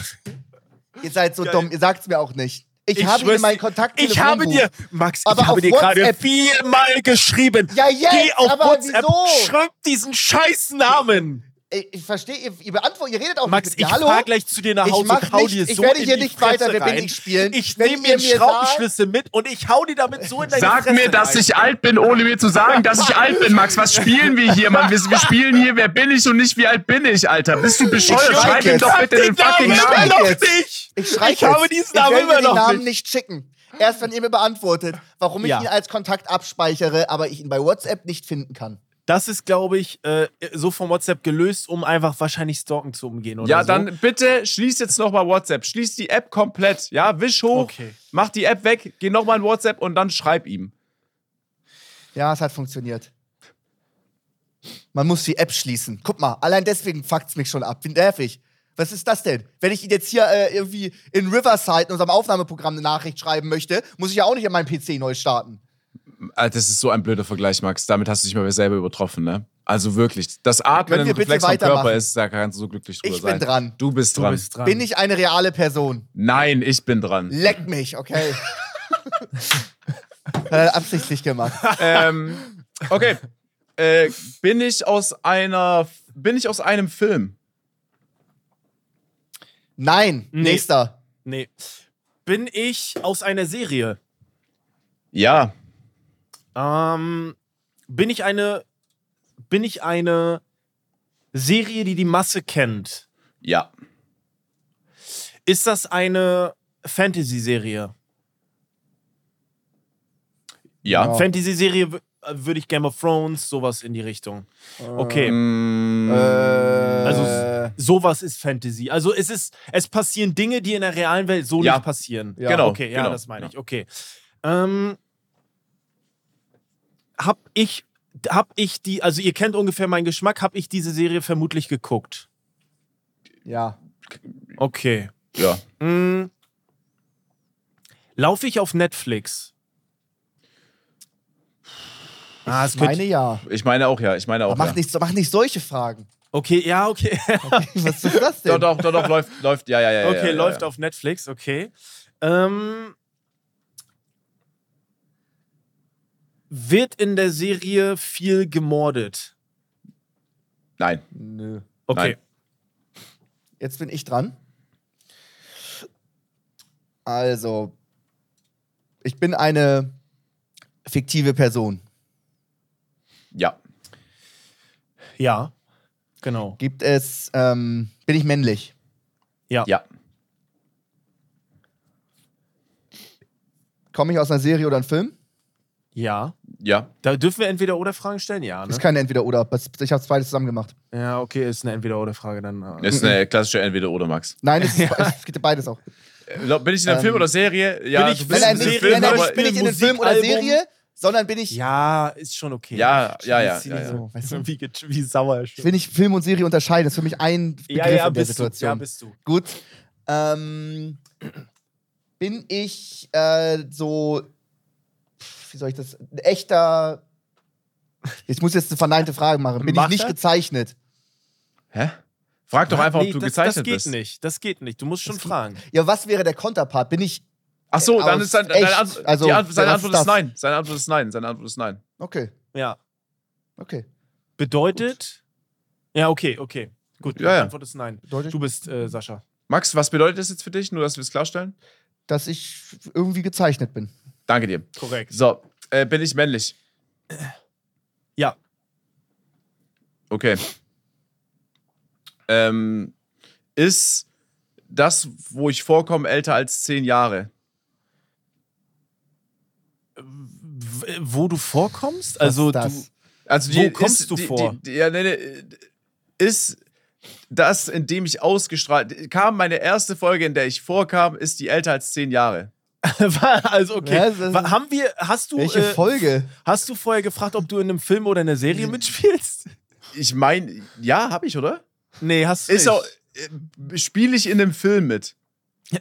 Ihr seid so dumm. Ihr sagt es mir auch nicht. Ich, Ich habe hier meinen dir, Kontakt Ich habe dir, Max, Aber ich habe dir gerade viermal geschrieben. Ja, jetzt, Geh auf aber WhatsApp, wieso? schreib diesen scheiß Namen. Ich, ich verstehe, ihr, ihr beantwortet, ihr redet auch Max, nicht mit ich mir. Hallo? fahr gleich zu dir nach Ich Hause mach und hau nicht- dir ich so werde in hier die nicht weiter Fresse Wer bin rein. ich spielen. Ich nehme mir einen Schraubenschlüssel mit und ich hau dir damit so in deine Sag Fresse mir, dass rein. ich alt bin, ohne mir zu sagen, dass ich alt bin, Max. Was spielen wir hier, Mann? Wir, wir spielen hier, wer bin ich und nicht, wie alt bin ich, Alter. Bist du bescheuert? schreib Schreib ihm doch bitte den fucking immer Namen. noch nicht. Ich schreibe Ich habe diesen Namen ich immer werde mir den noch Namen nicht. nicht schicken. Erst wenn ihr mir beantwortet, warum ich Ja. ihn als Kontakt abspeichere, aber ich ihn bei WhatsApp nicht finden kann. Das ist, glaube ich, äh, so vom WhatsApp gelöst, um einfach wahrscheinlich Stalken zu umgehen oder Ja, so. dann bitte schließ jetzt nochmal WhatsApp. Schließ die App komplett. Ja, wisch hoch, Okay. mach die App weg, geh nochmal in WhatsApp und dann schreib ihm. Ja, es hat funktioniert. Man muss die App schließen. Guck mal, allein deswegen fuckt's mich schon ab. Wie nervig. Was ist das denn? Wenn ich ihn jetzt hier äh, irgendwie in Riverside, in unserem Aufnahmeprogramm, eine Nachricht schreiben möchte, muss ich ja auch nicht an meinem PC neu starten. Alter, Das ist so ein blöder Vergleich, Max. Damit hast du dich mal selber übertroffen, ne? Also wirklich. Das Atmen bitte Reflex vom Körper ist, da kannst du so glücklich drüber Ich bin sein. dran. Du bist du dran. bist dran. Bin ich eine reale Person? Nein, ich bin dran. Leck mich, okay. Hat er absichtlich gemacht. ähm, okay. Äh, bin ich aus einer. Bin ich aus einem Film? Nein, Nee. nächster. Nee. Bin ich aus einer Serie? Ja. Ähm, bin ich eine. Bin ich eine Serie, die die Masse kennt? Ja. Ist das eine Fantasy-Serie? Ja. Fantasy-Serie äh, würde ich Game of Thrones, sowas in die Richtung. Okay. Mm, Also Äh, sowas ist Fantasy. Also es ist, es passieren Dinge, die in der realen Welt so Ja. nicht passieren. Ja. Genau, Okay, ja, genau, das meine ja. ich. Okay. Ähm, hab ich, hab ich die, also ihr kennt ungefähr meinen Geschmack, hab ich diese Serie vermutlich geguckt. ja. Okay. ja. Mm. Laufe ich auf Netflix? Ah, Ich meine könnte, ja. Ich meine auch ja. Ich meine auch Aber mach, ja. nicht, so- mach nicht solche Fragen. okay, ja, okay. Was ist das denn? Doch, doch, doch, doch, läuft, läuft, ja, ja, ja. Okay, ja, ja, läuft ja. auf Netflix, okay. Ähm, wird in der Serie viel gemordet? Nein. Nö. Okay. Nein. Jetzt bin ich dran. Also, ich bin eine fiktive Person. Ja. Ja, genau. Gibt es, ähm, bin ich männlich? Ja. Ja. Komme ich aus einer Serie oder einem Film? Ja. Ja. Da dürfen wir entweder oder Fragen stellen, ja. Das Ne? ist keine Entweder-Oder. Ich habe beides zusammen gemacht. Ja, okay, ist eine entweder oder Frage dann. äh. Ist eine klassische Entweder-Oder, Max. Nein, es, ist, es gibt beides auch. Bin ich in einem Ähm, Film oder Serie? Ja, bin ich- ich- in Nein, einem Film, nein, nein, aber ich bin ich in einem Film oder. Serie, sondern bin ich, Ja, ist schon okay. Ja, ja, ja. Ja, nicht ja. so, weißt du? Wie, wie sauer Ich will nicht Film und Serie unterscheiden. Das ist für mich ein Begriff Ja, ja, in der bist du. Ja, Situation. bist du. Gut. Ähm, bin ich äh, so, wie soll ich das, ein echter, ich muss jetzt eine verneinte Frage machen. Bin Mach ich nicht das. gezeichnet? Hä? Frag doch einfach, Nee, ob du das, gezeichnet Das geht bist. nicht. Das geht nicht. Du musst schon fragen. Ja, was wäre der Konterpart? Bin ich, Ach so, dann ist sein, echt? Antwort, Also, die Ant seine Antwort ist das? nein. Seine Antwort ist nein. Seine Antwort ist nein. okay, Ja. okay. Bedeutet. Ja, okay, okay. Gut, Ja, ja. die Antwort ist nein. Bedeutet, Du bist äh, Sascha. Max, was bedeutet das jetzt für dich? Nur, dass wir es klarstellen. dass ich irgendwie gezeichnet bin. Danke dir. Korrekt. So, äh, bin ich männlich? Ja. Okay. Ähm, ist das, wo ich vorkomme, älter als zehn Jahre? W wo du vorkommst? Also, du. Also Wo kommst ist, du die, vor? Die, die, ja, nee, nee, ist das, in dem ich ausgestrahlt kam, meine erste Folge, in der ich vorkam, ist die älter als zehn Jahre. also, okay. Ja, Haben wir. Hast du. Welche äh, Folge? Hast du vorher gefragt, ob du in einem Film oder einer Serie mitspielst? Ich meine, ja, habe ich, oder? Nee, hast du Ist nicht. auch, äh, spiele ich in einem Film mit?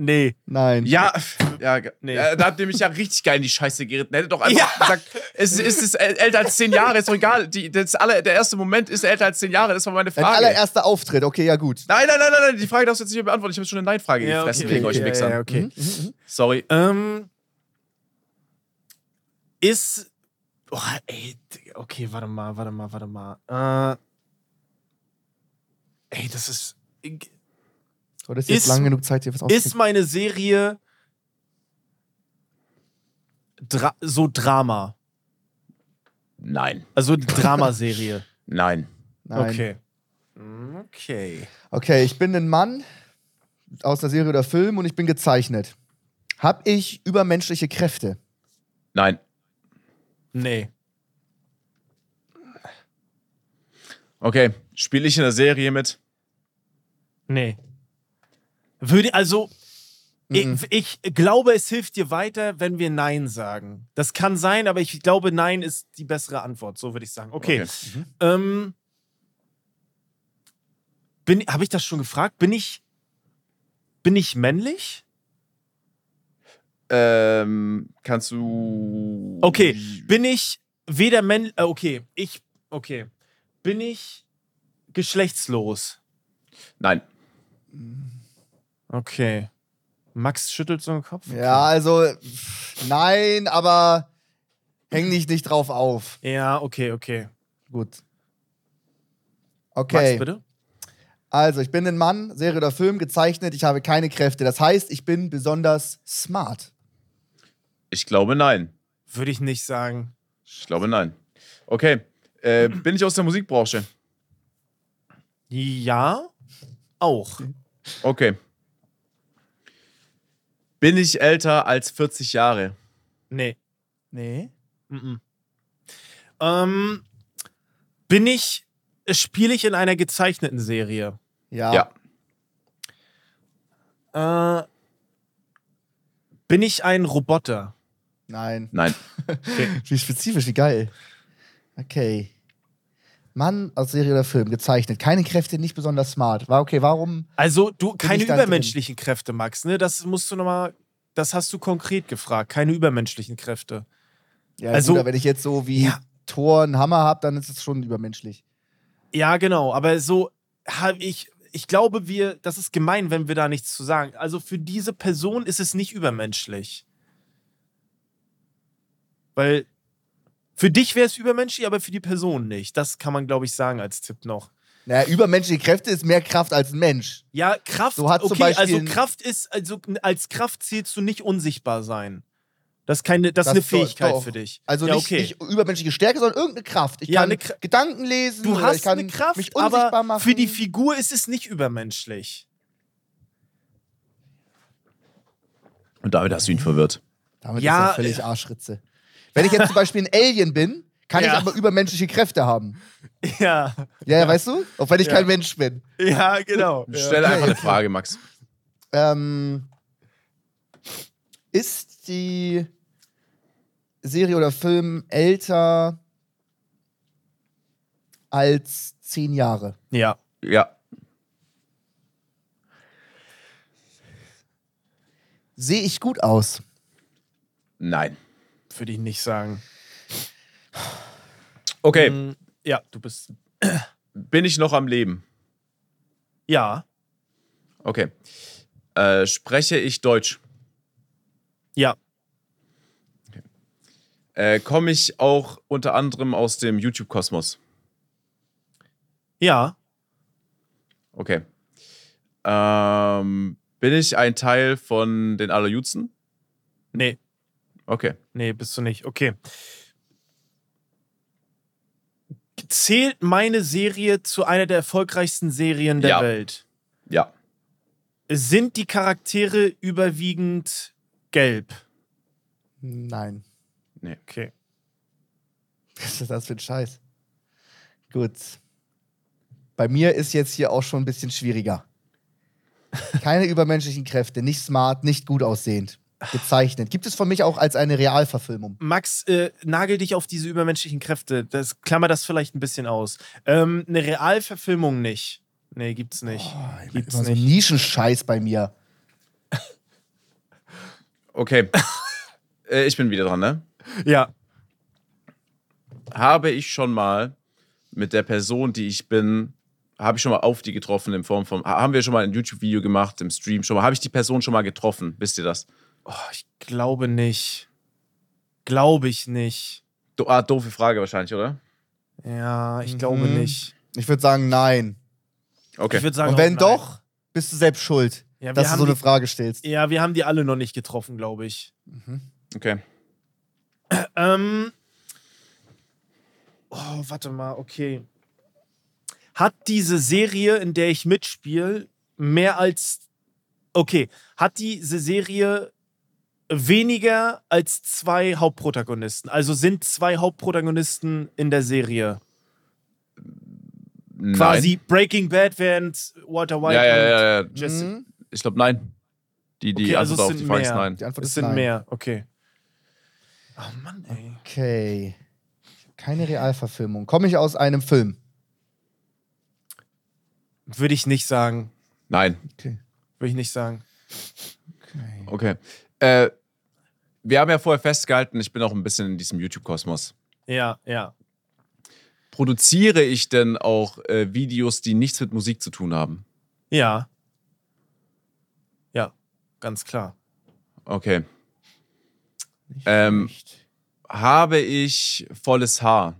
Nee. Nein. Ja, ja, Nee. ja, da habt ihr mich ja richtig geil in die Scheiße geritten. Hättet doch einfach Ja. gesagt, es ist, es ist älter als zehn Jahre, ist doch egal. Die, das alle, der erste Moment ist älter als zehn Jahre, das war meine Dein Frage. allererster Auftritt, okay, ja gut. Nein, nein, nein, nein, nein, die Frage darfst du jetzt nicht mehr beantworten. Ich habe schon eine Nein-Frage Ja, gefressen okay, wegen euch ja, Wichsern. Ja, okay. Sorry. Ähm, ist. Oh, ey, okay, warte mal, warte mal, warte mal. Äh, ey, das ist. So, das ist jetzt lang genug Zeit, hier was Ist meine Serie Dra so Drama? Nein. Also Dramaserie. Nein. Nein. Okay. Okay. Okay, ich bin ein Mann aus einer Serie oder Film und ich bin gezeichnet. Hab ich übermenschliche Kräfte? Nein. Nee. Okay. Spiele ich in der Serie mit? Nee. Würde, also, Mhm. ich, ich glaube, es hilft dir weiter, wenn wir Nein sagen. Das kann sein, aber ich glaube, Nein ist die bessere Antwort, so würde ich sagen. Okay. Okay. Ähm, bin, habe ich das schon gefragt? Bin ich, bin ich männlich? Ähm, kannst du. Okay. Bin ich weder männlich, äh, okay, ich, okay. Bin ich geschlechtslos? Nein. Okay. Max schüttelt so den Kopf. Ja, also nein, aber häng dich nicht drauf auf. Ja, okay, okay. Gut. Max, Okay. bitte? Also, ich bin ein Mann, Serie oder Film, gezeichnet, ich habe keine Kräfte. Das heißt, ich bin besonders smart. Ich glaube nein. Würde ich nicht sagen. Ich glaube nein. Okay. Äh, bin ich aus der Musikbranche? Ja, auch. Okay. Bin ich älter als 40 Jahre? Nee. Nee. Mhm. Ähm, bin ich, spiele ich in einer gezeichneten Serie? Ja. Ja. Äh, bin ich ein Roboter? Nein. Nein. Wie spezifisch, wie geil. Okay. Mann aus Serie oder Film, gezeichnet. Keine Kräfte, nicht besonders smart. War okay, warum? Also, du, keine übermenschlichen Kräfte, Max, ne? Das musst du nochmal, das hast du konkret gefragt. Keine übermenschlichen Kräfte. Ja, Also- gut, wenn ich jetzt so wie Ja. Thor einen Hammer habe, dann ist es schon übermenschlich. Ja, genau, aber so habe ich, ich glaube, wir, das ist gemein, wenn wir da nichts zu sagen. Also für diese Person ist es nicht übermenschlich. Weil für dich wäre es übermenschlich, aber für die Person nicht. Das kann man, glaube ich, sagen als Tipp noch. Naja, übermenschliche Kräfte ist mehr Kraft als ein Mensch. Ja, Kraft, hast zum okay, Beispiel also Kraft ist, also als Kraft zählst du nicht unsichtbar sein. Das ist, keine, das Das eine ist doch- Fähigkeit doch. für dich. Also ja, nicht, okay. nicht übermenschliche Stärke, sondern irgendeine Kraft. Ich Ja, kann eine Kra- Gedanken lesen, Du hast ich kann eine Kraft, mich unsichtbar aber machen. für die Figur ist es nicht übermenschlich. Und damit hast du ihn verwirrt. Damit Ja, ist er völlig Arschritze. Wenn ich jetzt zum Beispiel ein Alien bin, kann Ja. ich aber übermenschliche Kräfte haben. Ja, Ja, ja, weißt du? Auch wenn ich Ja. kein Mensch bin. ja, genau. Stell einfach eine Frage, Max. Ähm, ist die. Serie oder Film älter als zehn Jahre? Ja. Ja. Sehe ich gut aus? Nein. Würde ich nicht sagen. Okay, Mm, Ja, du bist. bin ich noch am Leben? Ja. Okay. Äh, spreche ich Deutsch? Ja. Äh, Komme ich auch unter anderem aus dem YouTube-Kosmos? Ja. Okay. Ähm, bin ich ein Teil von den Allerjudsen? Nee. Okay. Nee, bist du nicht. Okay. Zählt meine Serie zu einer der erfolgreichsten Serien der Ja. Welt? Ja. Sind die Charaktere überwiegend gelb? Nein. Okay. Was ist das für ein Scheiß? Gut. Bei mir ist jetzt hier auch schon ein bisschen schwieriger. Keine übermenschlichen Kräfte, nicht smart, nicht gut aussehend. Gezeichnet. Gibt es von mich auch als eine Realverfilmung? Max, äh, nagel dich auf diese übermenschlichen Kräfte. Das, klammer das vielleicht ein bisschen aus. Ähm, eine Realverfilmung nicht. Nee, gibt's nicht. gibt's Immer so nicht. Nischenscheiß bei mir. Okay. äh, ich bin wieder dran, ne? Ja. Habe ich schon mal mit der Person, die ich bin, habe ich schon mal auf die getroffen in Form von, haben wir schon mal ein YouTube-Video gemacht, im Stream schon mal, habe ich die Person schon mal getroffen? Wisst ihr das? Oh, ich glaube nicht. Glaube ich nicht. Do ah, doofe Frage wahrscheinlich, oder? Ja, ich Mhm. glaube nicht. Ich würde sagen, nein. Okay. Ich würde sagen, Und wenn doch, bist du selbst schuld, Ja, dass du so eine die- Frage stellst. Ja, wir haben die alle noch nicht getroffen, glaube ich. okay. Ähm. Oh, warte mal, okay. Hat diese Serie, in der ich mitspiele, mehr als. Okay, hat diese Serie weniger als zwei Hauptprotagonisten? Also sind zwei Hauptprotagonisten in der Serie? Nein. Quasi Breaking Bad während Walter White Ja, ja, und ja, ja. Jesse. Mhm. Ich glaube, nein. Die, die Okay, also Antwort es auf die sind Frage ist mehr. nein. Die Antwort Es ist sind nein. mehr, okay. Oh Mann, ey. Okay. Keine Realverfilmung. Komme ich aus einem Film? Würde ich nicht sagen. Nein. Okay. Würde ich nicht sagen. Okay. Äh, wir haben ja vorher festgehalten, ich bin auch ein bisschen in diesem YouTube-Kosmos. Ja, ja. Produziere ich denn auch äh, Videos, die nichts mit Musik zu tun haben? Ja. Ja, ganz klar. Okay. Ähm, habe ich volles Haar?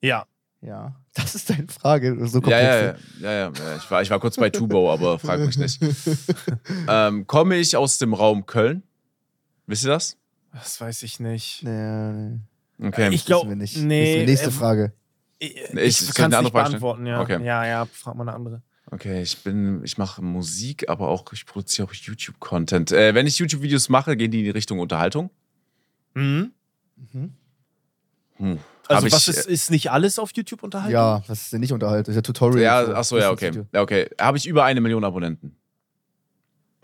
Ja. Ja. Das ist deine Frage. So komplex. ja, ja, ja, ja, ja. Ich, war, ich war kurz bei Tubo, aber frag mich nicht. ähm, komme ich aus dem Raum Köln? Wisst ihr das? Das weiß ich nicht. Nee, nee. Okay. Ich glaube, nicht. nee. das ist die nächste ähm, Frage. Ich, Nee, ich, ich- ich kann eine es andere nicht beantworten, ja. Okay. Ja, ja, frag mal eine andere. Okay, ich bin, ich mache Musik, aber auch, ich produziere auch YouTube-Content. Äh, wenn ich YouTube-Videos mache, gehen die in die Richtung Unterhaltung? Mhm. Hm. Also, Hab was ich, ist, ist nicht alles auf YouTube unterhalten? Ja, was ist denn nicht unterhalten? Das ist ja Tutorial. Ja, so. achso, ja, okay. Ja, okay. Habe ich über eine Million Abonnenten?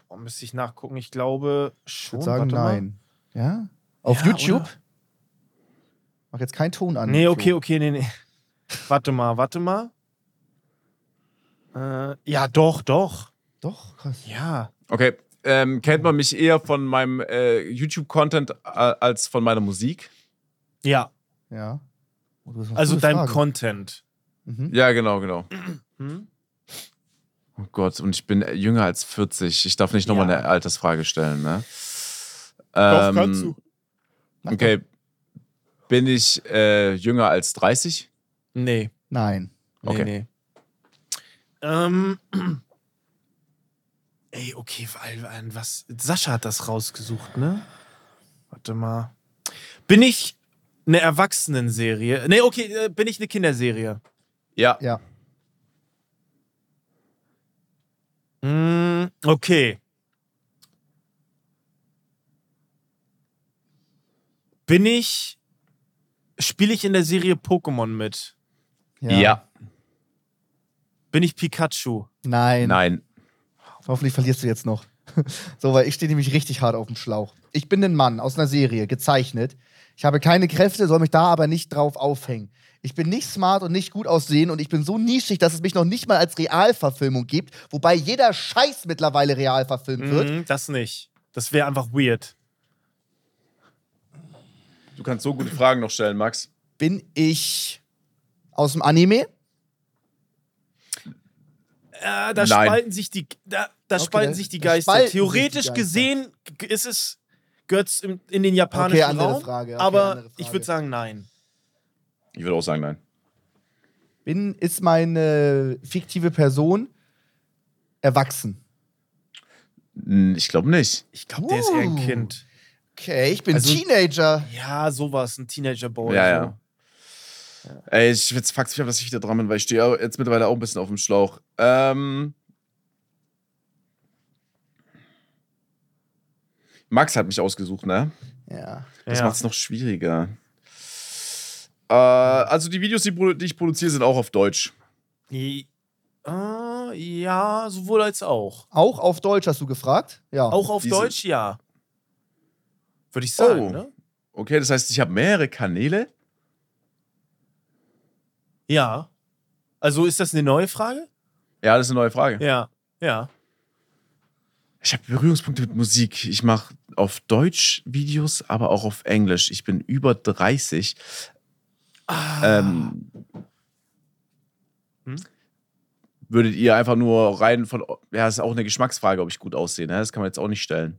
Boah, müsste ich nachgucken. Ich glaube Ich schon. würde sagen, Warte mal. nein. Ja? Auf Ja, YouTube? oder? Mach jetzt keinen Ton an. Nee, okay, okay, nee, nee. warte mal, warte mal. Äh, ja, doch, doch. Doch, krass. Ja. Okay. Ähm, kennt man mich eher von meinem äh, YouTube-Content äh, als von meiner Musik? Ja. Ja. Oh, Also deinem Frage. Content. Mhm. Ja, genau, genau. Hm? Oh Gott, und ich bin jünger als 40. Ich darf nicht nochmal Ja. eine Altersfrage stellen, ne? Doch, Ähm, kannst du. Okay. Bin ich äh, jünger als 30? Nee. Nein. Nee, Okay. nee. Ähm. Ey, okay, weil, weil was. Sascha hat das rausgesucht, ne? Warte mal. Bin ich eine Erwachsenenserie? Nee, okay, äh, bin ich eine Kinderserie? Ja. Ja. Mm, okay. Bin ich. Spiele ich in der Serie Pokémon mit? Ja. Bin ich Pikachu? Nein. Nein. Hoffentlich verlierst du jetzt noch. so, weil ich stehe nämlich richtig hart auf dem Schlauch. Ich bin ein Mann aus einer Serie, gezeichnet. Ich habe keine Kräfte, soll mich da aber nicht drauf aufhängen. Ich bin nicht smart und nicht gut aussehen und ich bin so nischig, dass es mich noch nicht mal als Realverfilmung gibt, wobei jeder Scheiß mittlerweile real verfilmt wird. Mhm, das nicht. Das wäre einfach weird. Du kannst so gute Fragen noch stellen, Max. Bin ich aus dem Anime? Äh, da Nein. spalten sich die, da, da Okay, spalten sich die Geister. spalten sich die Theoretisch Geister. gesehen ist es gehört es in, in den japanischen Okay, andere Raum, Frage, okay, aber andere Frage. ich würde sagen nein. Ich würde auch sagen, nein. Bin, ist meine fiktive Person erwachsen? Ich glaube nicht. Ich glaube, der ist eher ein Uh. Kind. Okay, ich bin Also- Teenager. Ja, sowas, ein Teenager-Boy. Ja, so. ja. Ey, ich jetzt fucks mich ab, dass ich wieder dran bin, weil ich stehe jetzt mittlerweile auch ein bisschen auf dem Schlauch. Ähm. Max hat mich ausgesucht, ne? Ja. Das Ja. macht es noch schwieriger. Äh, also die Videos, die, die ich produziere, sind auch auf Deutsch. I- äh, ja, sowohl als auch. Auch auf Deutsch hast du gefragt? Ja. Auch auf Diese- Deutsch, ja. Würde ich sagen, Oh. ne? Okay, das heißt, ich habe mehrere Kanäle. Ja. Also ist das eine neue Frage? Ja, das ist eine neue Frage. Ja. Ja. Ich habe Berührungspunkte mit Musik. Ich mache auf Deutsch Videos, aber auch auf Englisch. Ich bin über 30. Ähm, Hm? Würdet ihr einfach nur rein von. Ja, ist auch eine Geschmacksfrage, ob ich gut aussehe. Ne? Das kann man jetzt auch nicht stellen.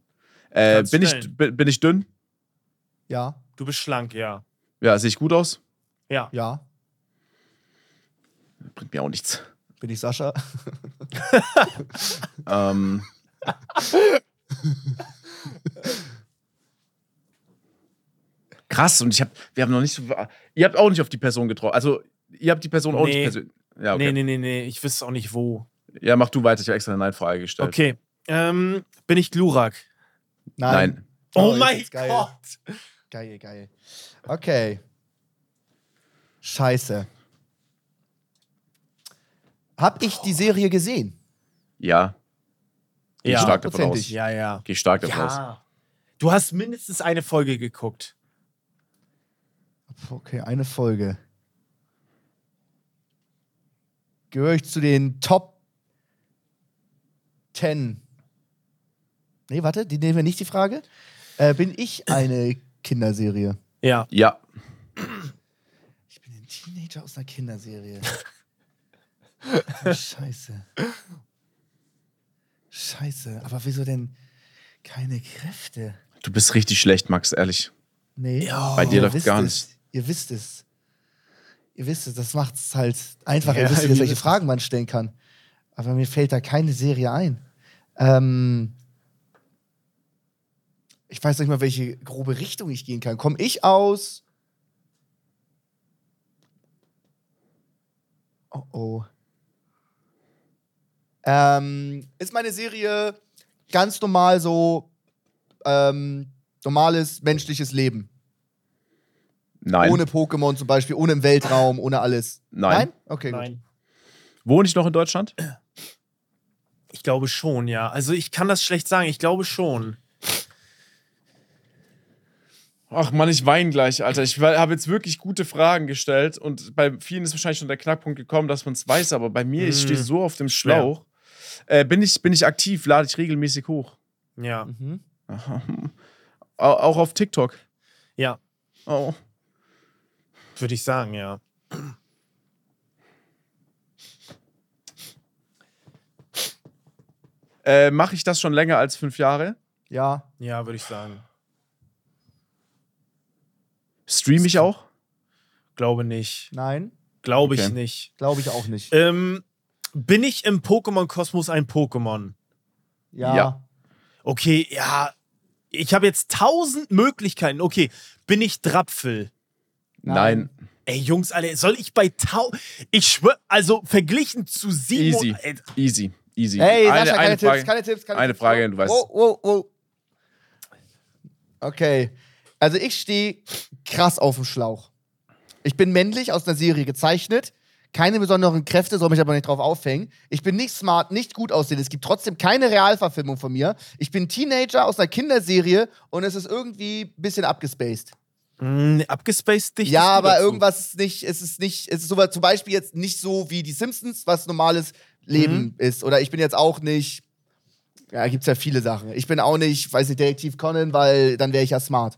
Äh, bin, ich, stellen. bin ich dünn? Ja. Du bist schlank, ja. Ja, sehe ich gut aus? Ja. Ja. Bringt mir auch nichts. Bin ich Sascha? Ähm, Krass, und ich habe, wir haben noch nicht so, ihr habt auch nicht auf die Person getroffen. Also, ihr habt die Person auch Nee. nicht persönlich. Ja, okay. Nee, nee, nee, nee. Ich wüsste auch nicht wo. Ja, mach du weiter, ich habe extra eine Nein-Frage gestellt. Okay. Ähm, bin ich Glurak? Nein. Oh, ist mein geil. Gott. Geil, geil. Okay. Scheiße. Hab ich die Serie gesehen? Ja, Geh Ja. stark davon aus. Ja, ja. geh stark davon aus. Ja. Du hast mindestens eine Folge geguckt. Okay, eine Folge. Gehöre ich zu den Top 10? Nee, warte, die nehmen wir nicht die Frage. Äh, bin ich eine Kinderserie? Ja. Ja, Ich bin ein Teenager aus einer Kinderserie. Oh, Scheiße. Scheiße. Aber wieso denn keine Kräfte? du bist richtig schlecht, Max, ehrlich. Nee. Ja. Bei dir läuft gar es. Ihr wisst es. Ihr wisst es, das macht es halt einfach. Ja, ihr wisst jetzt, welche. Fragen man stellen kann. Aber mir fällt da keine Serie ein. Ähm, ich weiß nicht mal, welche grobe Richtung ich gehen kann. Komme ich aus. Oh oh. Ähm, ist meine Serie ganz normal so ähm, normales menschliches Leben? Nein. Ohne Pokémon zum Beispiel, ohne im Weltraum, ohne alles. Nein. Okay, gut. Nein. Wohne ich noch in Deutschland? Ich glaube schon, ja. Also ich kann das schlecht sagen. Ich glaube schon. Ach Mann, ich weine gleich, Alter. Ich habe jetzt wirklich gute Fragen gestellt und bei vielen ist wahrscheinlich schon der Knackpunkt gekommen, dass man es weiß, aber bei mir, ich Mm. stehe so auf dem. Schlauch. Äh, bin, ich, bin ich aktiv, lade ich regelmäßig hoch. Ja. Mhm. Au- Auch auf TikTok. Ja. Oh. Würde ich sagen, ja. Äh, Mache ich das schon länger als fünf Jahre? Ja, Ja, würde ich sagen. Stream ich auch? Glaube nicht. nein, Glaube ich Okay. nicht. glaube ich auch nicht. Ähm, bin ich im Pokémon-Kosmos ein Pokémon? ja. ja. Okay, ja. Ich habe jetzt tausend Möglichkeiten. Okay, bin ich Drapfel? Nein. Ey, Jungs, alle, soll ich bei Tau. Ich schwör, also verglichen zu Simon. Easy. Ey, Easy. Easy. Hey, eine, Sascha, keine eine Tipps, Frage. keine Tipps, keine eine Tipps. Frage, Wow, du weißt. Wow, wow, wow. Okay. Also ich stehe krass auf dem Schlauch. Ich bin männlich aus einer Serie gezeichnet. Keine besonderen Kräfte, soll mich aber nicht drauf aufhängen. Ich bin nicht smart, nicht gut aussehen. Es gibt trotzdem keine Realverfilmung von mir. Ich bin Teenager aus einer Kinderserie und es ist irgendwie ein bisschen abgespaced. Mm, abgespaced dicht. Ja, aber irgendwas ist nicht, es ist nicht, es ist so, zum Beispiel jetzt nicht so wie die Simpsons, was normales Leben Mhm. ist. Oder ich bin jetzt auch nicht, ja, gibt's ja viele Sachen. Ich bin auch nicht, weiß nicht, Detektiv Conan, weil dann wäre ich ja smart.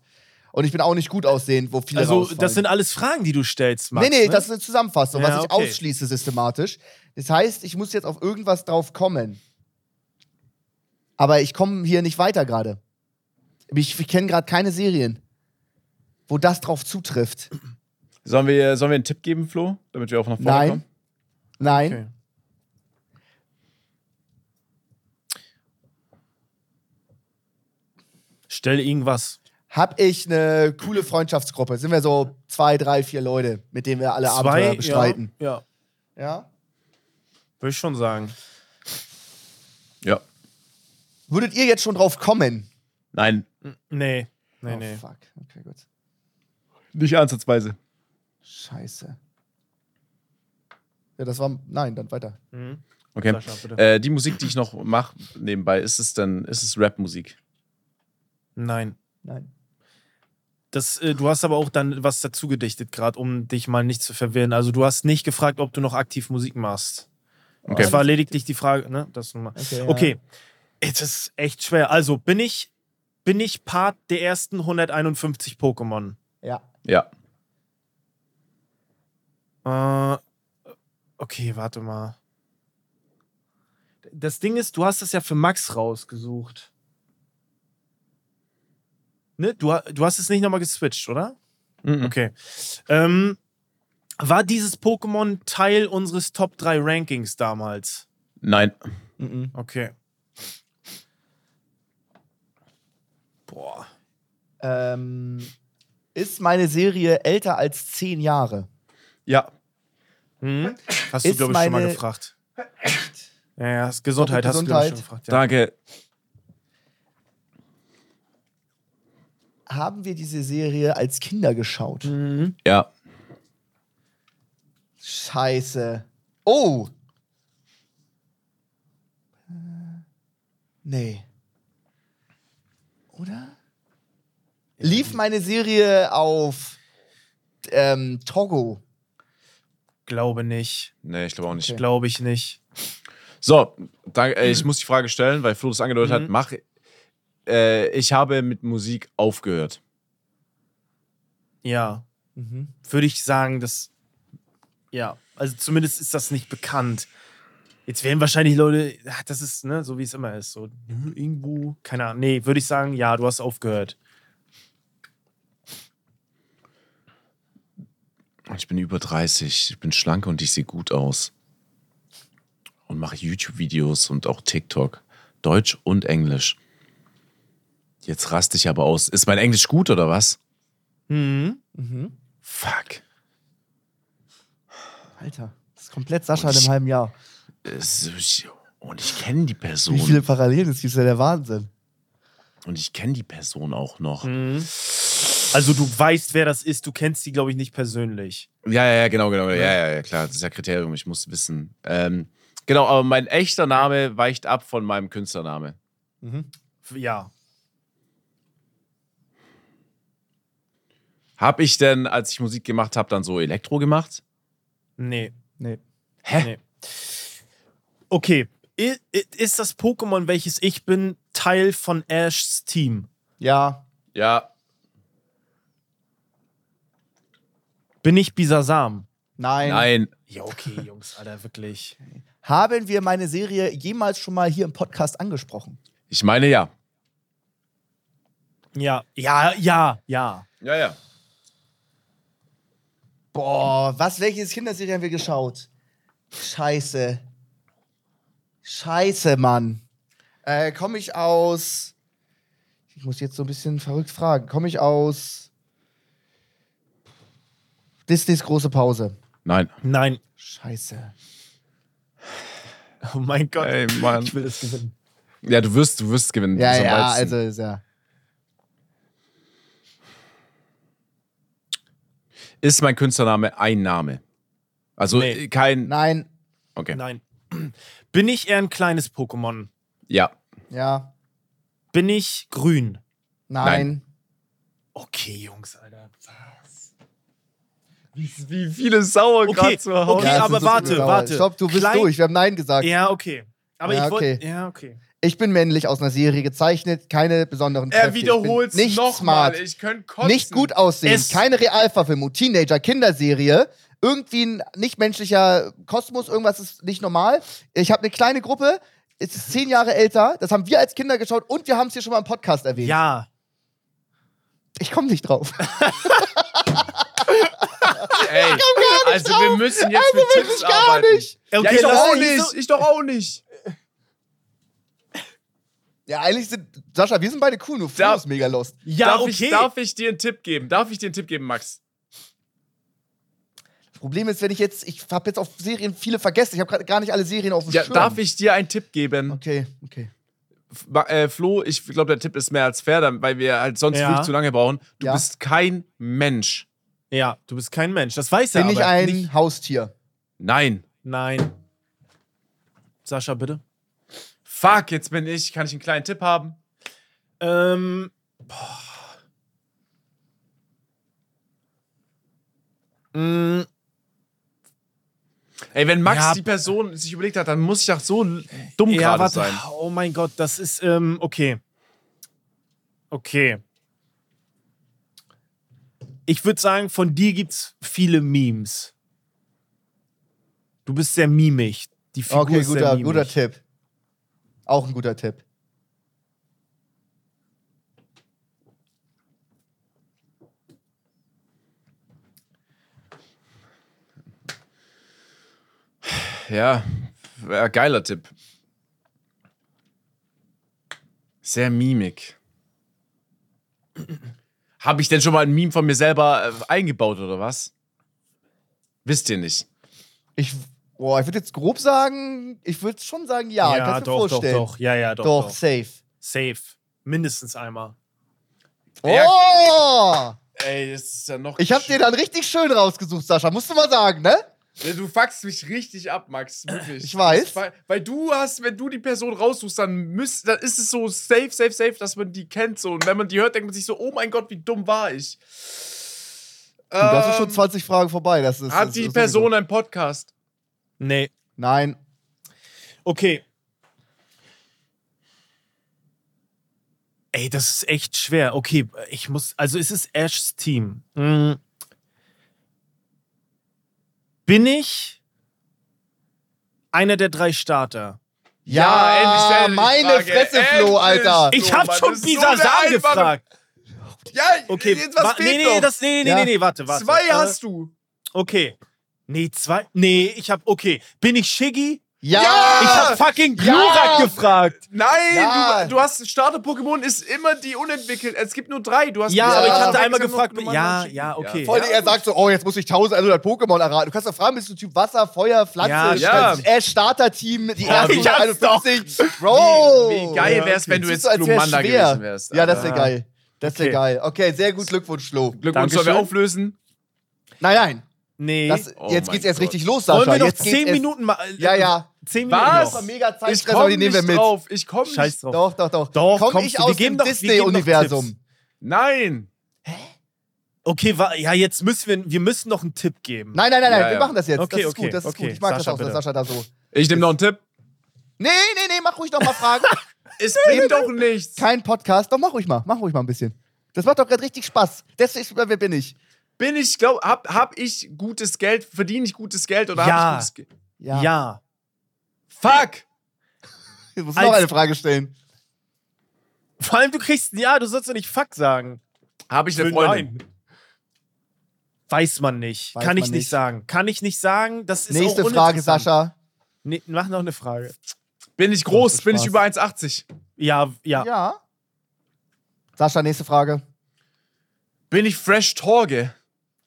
Und ich bin auch nicht gut aussehend, wo viele Also, rausfallen. das sind alles Fragen, die du stellst, Max. Nee, nee, ne? das ist eine Zusammenfassung, Ja, was ich okay. ausschließe systematisch. Das heißt, ich muss jetzt auf irgendwas drauf kommen. Aber ich komme hier nicht weiter gerade. Ich, ich kenne gerade keine Serien, wo das drauf zutrifft. Sollen wir, sollen wir einen Tipp geben, Flo? Damit wir auch nach vorne Nein. kommen? Nein. Okay. Stell irgendwas. Hab ich eine coole Freundschaftsgruppe. Sind wir so zwei, drei, vier Leute, mit denen wir alle Abenteuer bestreiten. Ja, ja Ja. würde ich schon sagen. Ja. Würdet ihr jetzt schon drauf kommen? Nein, Nee, nee, oh, nee. fuck. Okay, gut. Nicht ansatzweise. Scheiße. Ja, das war. Nein, dann weiter. Okay. Sascha. Äh, die Musik, die ich noch mache nebenbei, ist es dann, ist es Rap-Musik? Nein. Nein. Das, äh, du hast aber auch dann was dazu gedichtet, gerade um dich mal nicht zu verwirren. Also du hast nicht gefragt, ob du noch aktiv Musik machst. Okay. Das war lediglich die Frage, ne? Das nur mal. Okay, ja. Okay. Es ist echt schwer. Also bin ich, bin ich Part der ersten 151 Pokémon? Ja. Ja. Äh, okay, warte mal. Das Ding ist, du hast das ja für Max rausgesucht. Ne? Du, du hast es nicht nochmal geswitcht, oder? Mhm. Okay. Ähm, war dieses Pokémon Teil unseres Top 3 Rankings damals? Nein. Okay. Boah. Ähm, ist meine Serie älter als zehn Jahre? Ja. Hm? Hast du, glaube ich, schon mal gefragt. Ja, ja, ist Gesundheit hast du, glaube ich, schon Gesundheit. gefragt. Ja. Danke. Haben wir diese Serie als Kinder geschaut? Ja. Scheiße. Oh! Äh, Nee. Oder? Lief meine Serie auf ähm, Togo? Glaube nicht. Nee, ich glaube auch nicht. Glaube ich nicht. So, danke, äh, ich muss die Frage stellen, weil Flo das angedeutet Mhm. hat. Mach, äh, ich habe mit Musik aufgehört. Ja. Würde ich sagen, dass. Ja. Also zumindest ist das nicht bekannt. Jetzt werden wahrscheinlich Leute, das ist, ne, so wie es immer ist. So, hm, irgendwo, keine Ahnung. Nee, würde ich sagen, ja, du hast aufgehört. Ich bin über 30, ich bin schlank und ich sehe gut aus. Und mache YouTube-Videos und auch TikTok. Deutsch und Englisch. Jetzt raste ich aber aus. Ist mein Englisch gut oder was? Mhm. Fuck. Alter, das ist komplett Sascha in einem halben Jahr. Ich- Und ich kenne die Person. Wie viele Parallelen es gibt, ist ja der Wahnsinn. Und ich kenne die Person auch noch. Also du weißt, wer das ist, du kennst sie, glaube ich, nicht persönlich. Ja, ja, ja, genau, genau. Ja, ja, ja, klar. Das ist ja Kriterium, ich muss wissen. Ähm, genau, aber mein echter Name weicht ab von meinem Künstlername. Ja. Hab ich denn, als ich Musik gemacht habe, dann so Elektro gemacht? Nee. Nee. Hä? Nee. Okay. Ist das Pokémon, welches ich bin, Teil von Ashs Team? Ja. Ja. Bin ich Bisasam? Nein. Nein. Ja, okay, Jungs, Alter, wirklich. Haben wir meine Serie jemals schon mal hier im Podcast angesprochen? Ich meine ja. Ja, ja, ja, ja. Ja, ja. Boah, was, welches Kinderserie haben wir geschaut? Scheiße. Scheiße, Mann. Äh, komme ich aus. Ich muss jetzt so ein bisschen verrückt fragen. Komme ich aus. Disneys große Pause. Nein. Nein. Scheiße. Oh mein Gott. Ey, Mann. Ich will das gewinnen. Ja, du wirst, du wirst gewinnen. Ja, ja, also ist ja. Ist mein Künstlername ein Name? Also Nee. kein. Nein. Okay. Nein. Bin ich eher ein kleines Pokémon? Ja. Ja. Bin ich grün? Nein. Okay, Jungs, Alter. Wie viele sauer Okay, gerade zu Hause. okay. es aber warte, sauer. warte. Stopp, du bist Klein- durch. Wir haben Nein gesagt. Ja, okay. Aber Ja, ich wollte. okay. Ja, okay. Ich bin männlich aus einer Serie gezeichnet, keine besonderen Er Kräfte. Bin wiederholt nicht nochmal. smart, Ich könnte kotzen. nicht gut aussehen, Es- keine Realverfilmung, Teenager, Kinderserie, irgendwie ein nichtmenschlicher Kosmos, irgendwas ist nicht normal. Ich habe eine kleine Gruppe, es ist zehn Jahre älter, das haben wir als Kinder geschaut und wir haben es hier schon mal im Podcast erwähnt. Ja. Ich komme nicht drauf. Ey, also wir müssen jetzt mit Tipps Wirklich gar arbeiten. nicht. Okay, ja, ich doch auch nicht. so- Ich doch auch nicht. Ja, eigentlich sind, Sascha, wir sind beide cool, nur Flo ist mega lost. Ja, darf, okay. ich, darf ich dir einen Tipp geben? Darf ich dir einen Tipp geben, Max? Das Problem ist, wenn ich jetzt, ich habe jetzt auf Serien viele vergessen, ich habe gerade gar nicht alle Serien auf dem Ja, Schirm. darf ich dir einen Tipp geben? Okay, okay. F- Äh, Flo, ich glaube, der Tipp ist mehr als fair, weil wir halt sonst Ja. wirklich zu lange brauchen. Du Ja. bist kein Mensch. Ja, du bist kein Mensch. Das weiß er Bin ich aber ein nicht. Haustier? Nein. Nein. Sascha, bitte. Fuck, jetzt bin ich. Kann ich einen kleinen Tipp haben? Ähm. Boah. Mm, Ey, wenn Max Ja. die Person sich überlegt hat, dann muss ich doch so dumm ja, gerade warte. sein. Oh mein Gott, das ist, ähm, okay. Okay. Ich würde sagen, von dir gibt's viele Memes. Du bist sehr mimig. Die Figur Okay, ist sehr guter, mimig. guter Tipp. Auch ein guter Tipp. Ja, ja, geiler Tipp. Sehr mimik. Habe ich denn schon mal ein Meme von mir selber äh, eingebaut oder was? Wisst ihr nicht. Ich, boah, ich würde jetzt grob sagen, ich würde schon sagen, ja. ich Ja, kann's mir doch, doch, vorstellen. doch. Ja, ja, doch. Doch, doch. safe. Safe. Mindestens einmal. Oh! Ey, das ist ja noch. Ich habe dir dann richtig schön rausgesucht, Sascha. Musst du mal sagen, ne? Ja, Du fuckst mich richtig ab, Max. Wirklich. Ich weiß. Weil, weil du hast, wenn du die Person raussuchst, dann, müsst, dann ist es so safe, safe, safe, dass man die kennt. So. Und wenn man die hört, denkt man sich so, oh mein Gott, wie dumm war ich. Du, das ist schon Ähm, 20 Fragen vorbei. Das ist, Hat das die ist Person sowieso. einen Podcast? Nee. Nein. Okay. Ey, das ist echt schwer. Okay, ich muss. Also, es ist Ashs Team. Hm. Bin ich einer der drei Starter? Ja, endlich dir die meine Frage. Fresse, Flo, Endlich. Alter. Ich So, hab schon so Bisa eine Sam gefragt. Ja, Okay, jetzt was nee, nee, das, nee, nee, Ja. nee, nee, warte, warte. Zwei Äh, hast du. Okay. Nee, zwei. Nee, ich hab. Okay. Bin ich Shiggy? Ja! Ich hab fucking Glurak gefragt. Nein, Ja. du, du hast Starter-Pokémon ist immer die unentwickelt. Es gibt nur drei. Du hast Ja, Ja. aber ich hatte Ja. einmal gefragt. Ja, ja, okay. Vor allem, er sagt so, oh, jetzt muss ich 1100 Pokémon erraten. Du kannst doch fragen, bist du Typ Wasser, Feuer, Pflanze? Ja, ja. Ash Starter-Team, die Ja, ersten ich hab's 51. Bro! Wie, wie geil Ja, wär's, okay. wenn du jetzt wär's Glumanda gewesen wärst. Ja, das wäre geil. Das wäre Okay. geil. Okay, sehr gut Glückwunsch, Flo. Glückwunsch, sollen wir auflösen? Nein, nein. Nee. Das, Oh jetzt geht's erst Gott. richtig los, Sascha. Wollen wir noch jetzt zehn Minuten mal. Ja, ja. Zehn Minuten Was? Mega Ich Zeitstress, aber komm die nehmen wir nicht mit. drauf. Ich komm Scheiß nicht. drauf. Doch, doch, doch. Doch, Komm kommst ich du. Wir aus geben dem Disney-Universum. Nein. Okay, wa- ja, jetzt müssen wir, wir müssen noch einen Tipp geben. Nein, nein, nein, nein, Ja, wir ja. machen das jetzt. Okay, das ist okay, gut, das ist okay. gut. Ich mag Sascha, das auch, dass. Sascha da so. Ich nehme noch einen Tipp. Nee, nee, nee, mach ruhig noch mal Fragen. Es bringt doch nichts. Kein Podcast. Doch, mach ruhig mal. Mach ruhig mal ein bisschen. Das macht doch gerade richtig Spaß. Deswegen, wer bin ich? Bin ich, glaub, hab, hab ich gutes Geld? Verdiene ich gutes Geld oder Ja. hab ich gutes Geld? Ja. Fuck! Ich muss Als- noch eine Frage stellen. Vor allem, du kriegst ein Ja, du sollst ja nicht Fuck sagen. Hab ich eine Für Freundin? Nein. Weiß man nicht. Weiß Kann ich man nicht nicht. sagen. Kann ich nicht sagen. Das ist Nächste auch Frage. Sascha. Nee, mach noch eine Frage. Bin ich groß? Bin ich über 1,80? Ja, ja. Ja. Sascha, nächste Frage. Bin ich Fresh Torge?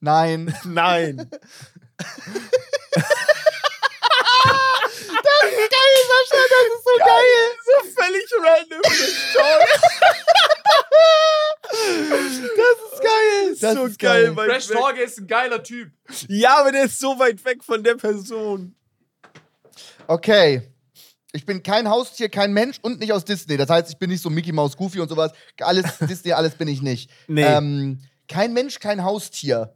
Nein. Nein. Sascha, das ist so geil. So völlig random. Das ist geil. Das so ist geil, geil. weil- Fresh Torge ist ein geiler Typ. Ja, aber der ist so weit weg von der Person. Okay. Ich bin kein Haustier, kein Mensch und nicht aus Disney. Das heißt, ich bin nicht so Mickey Mouse, Goofy und sowas. Alles Disney, alles bin ich nicht. Nee. Ähm, kein Mensch, kein Haustier.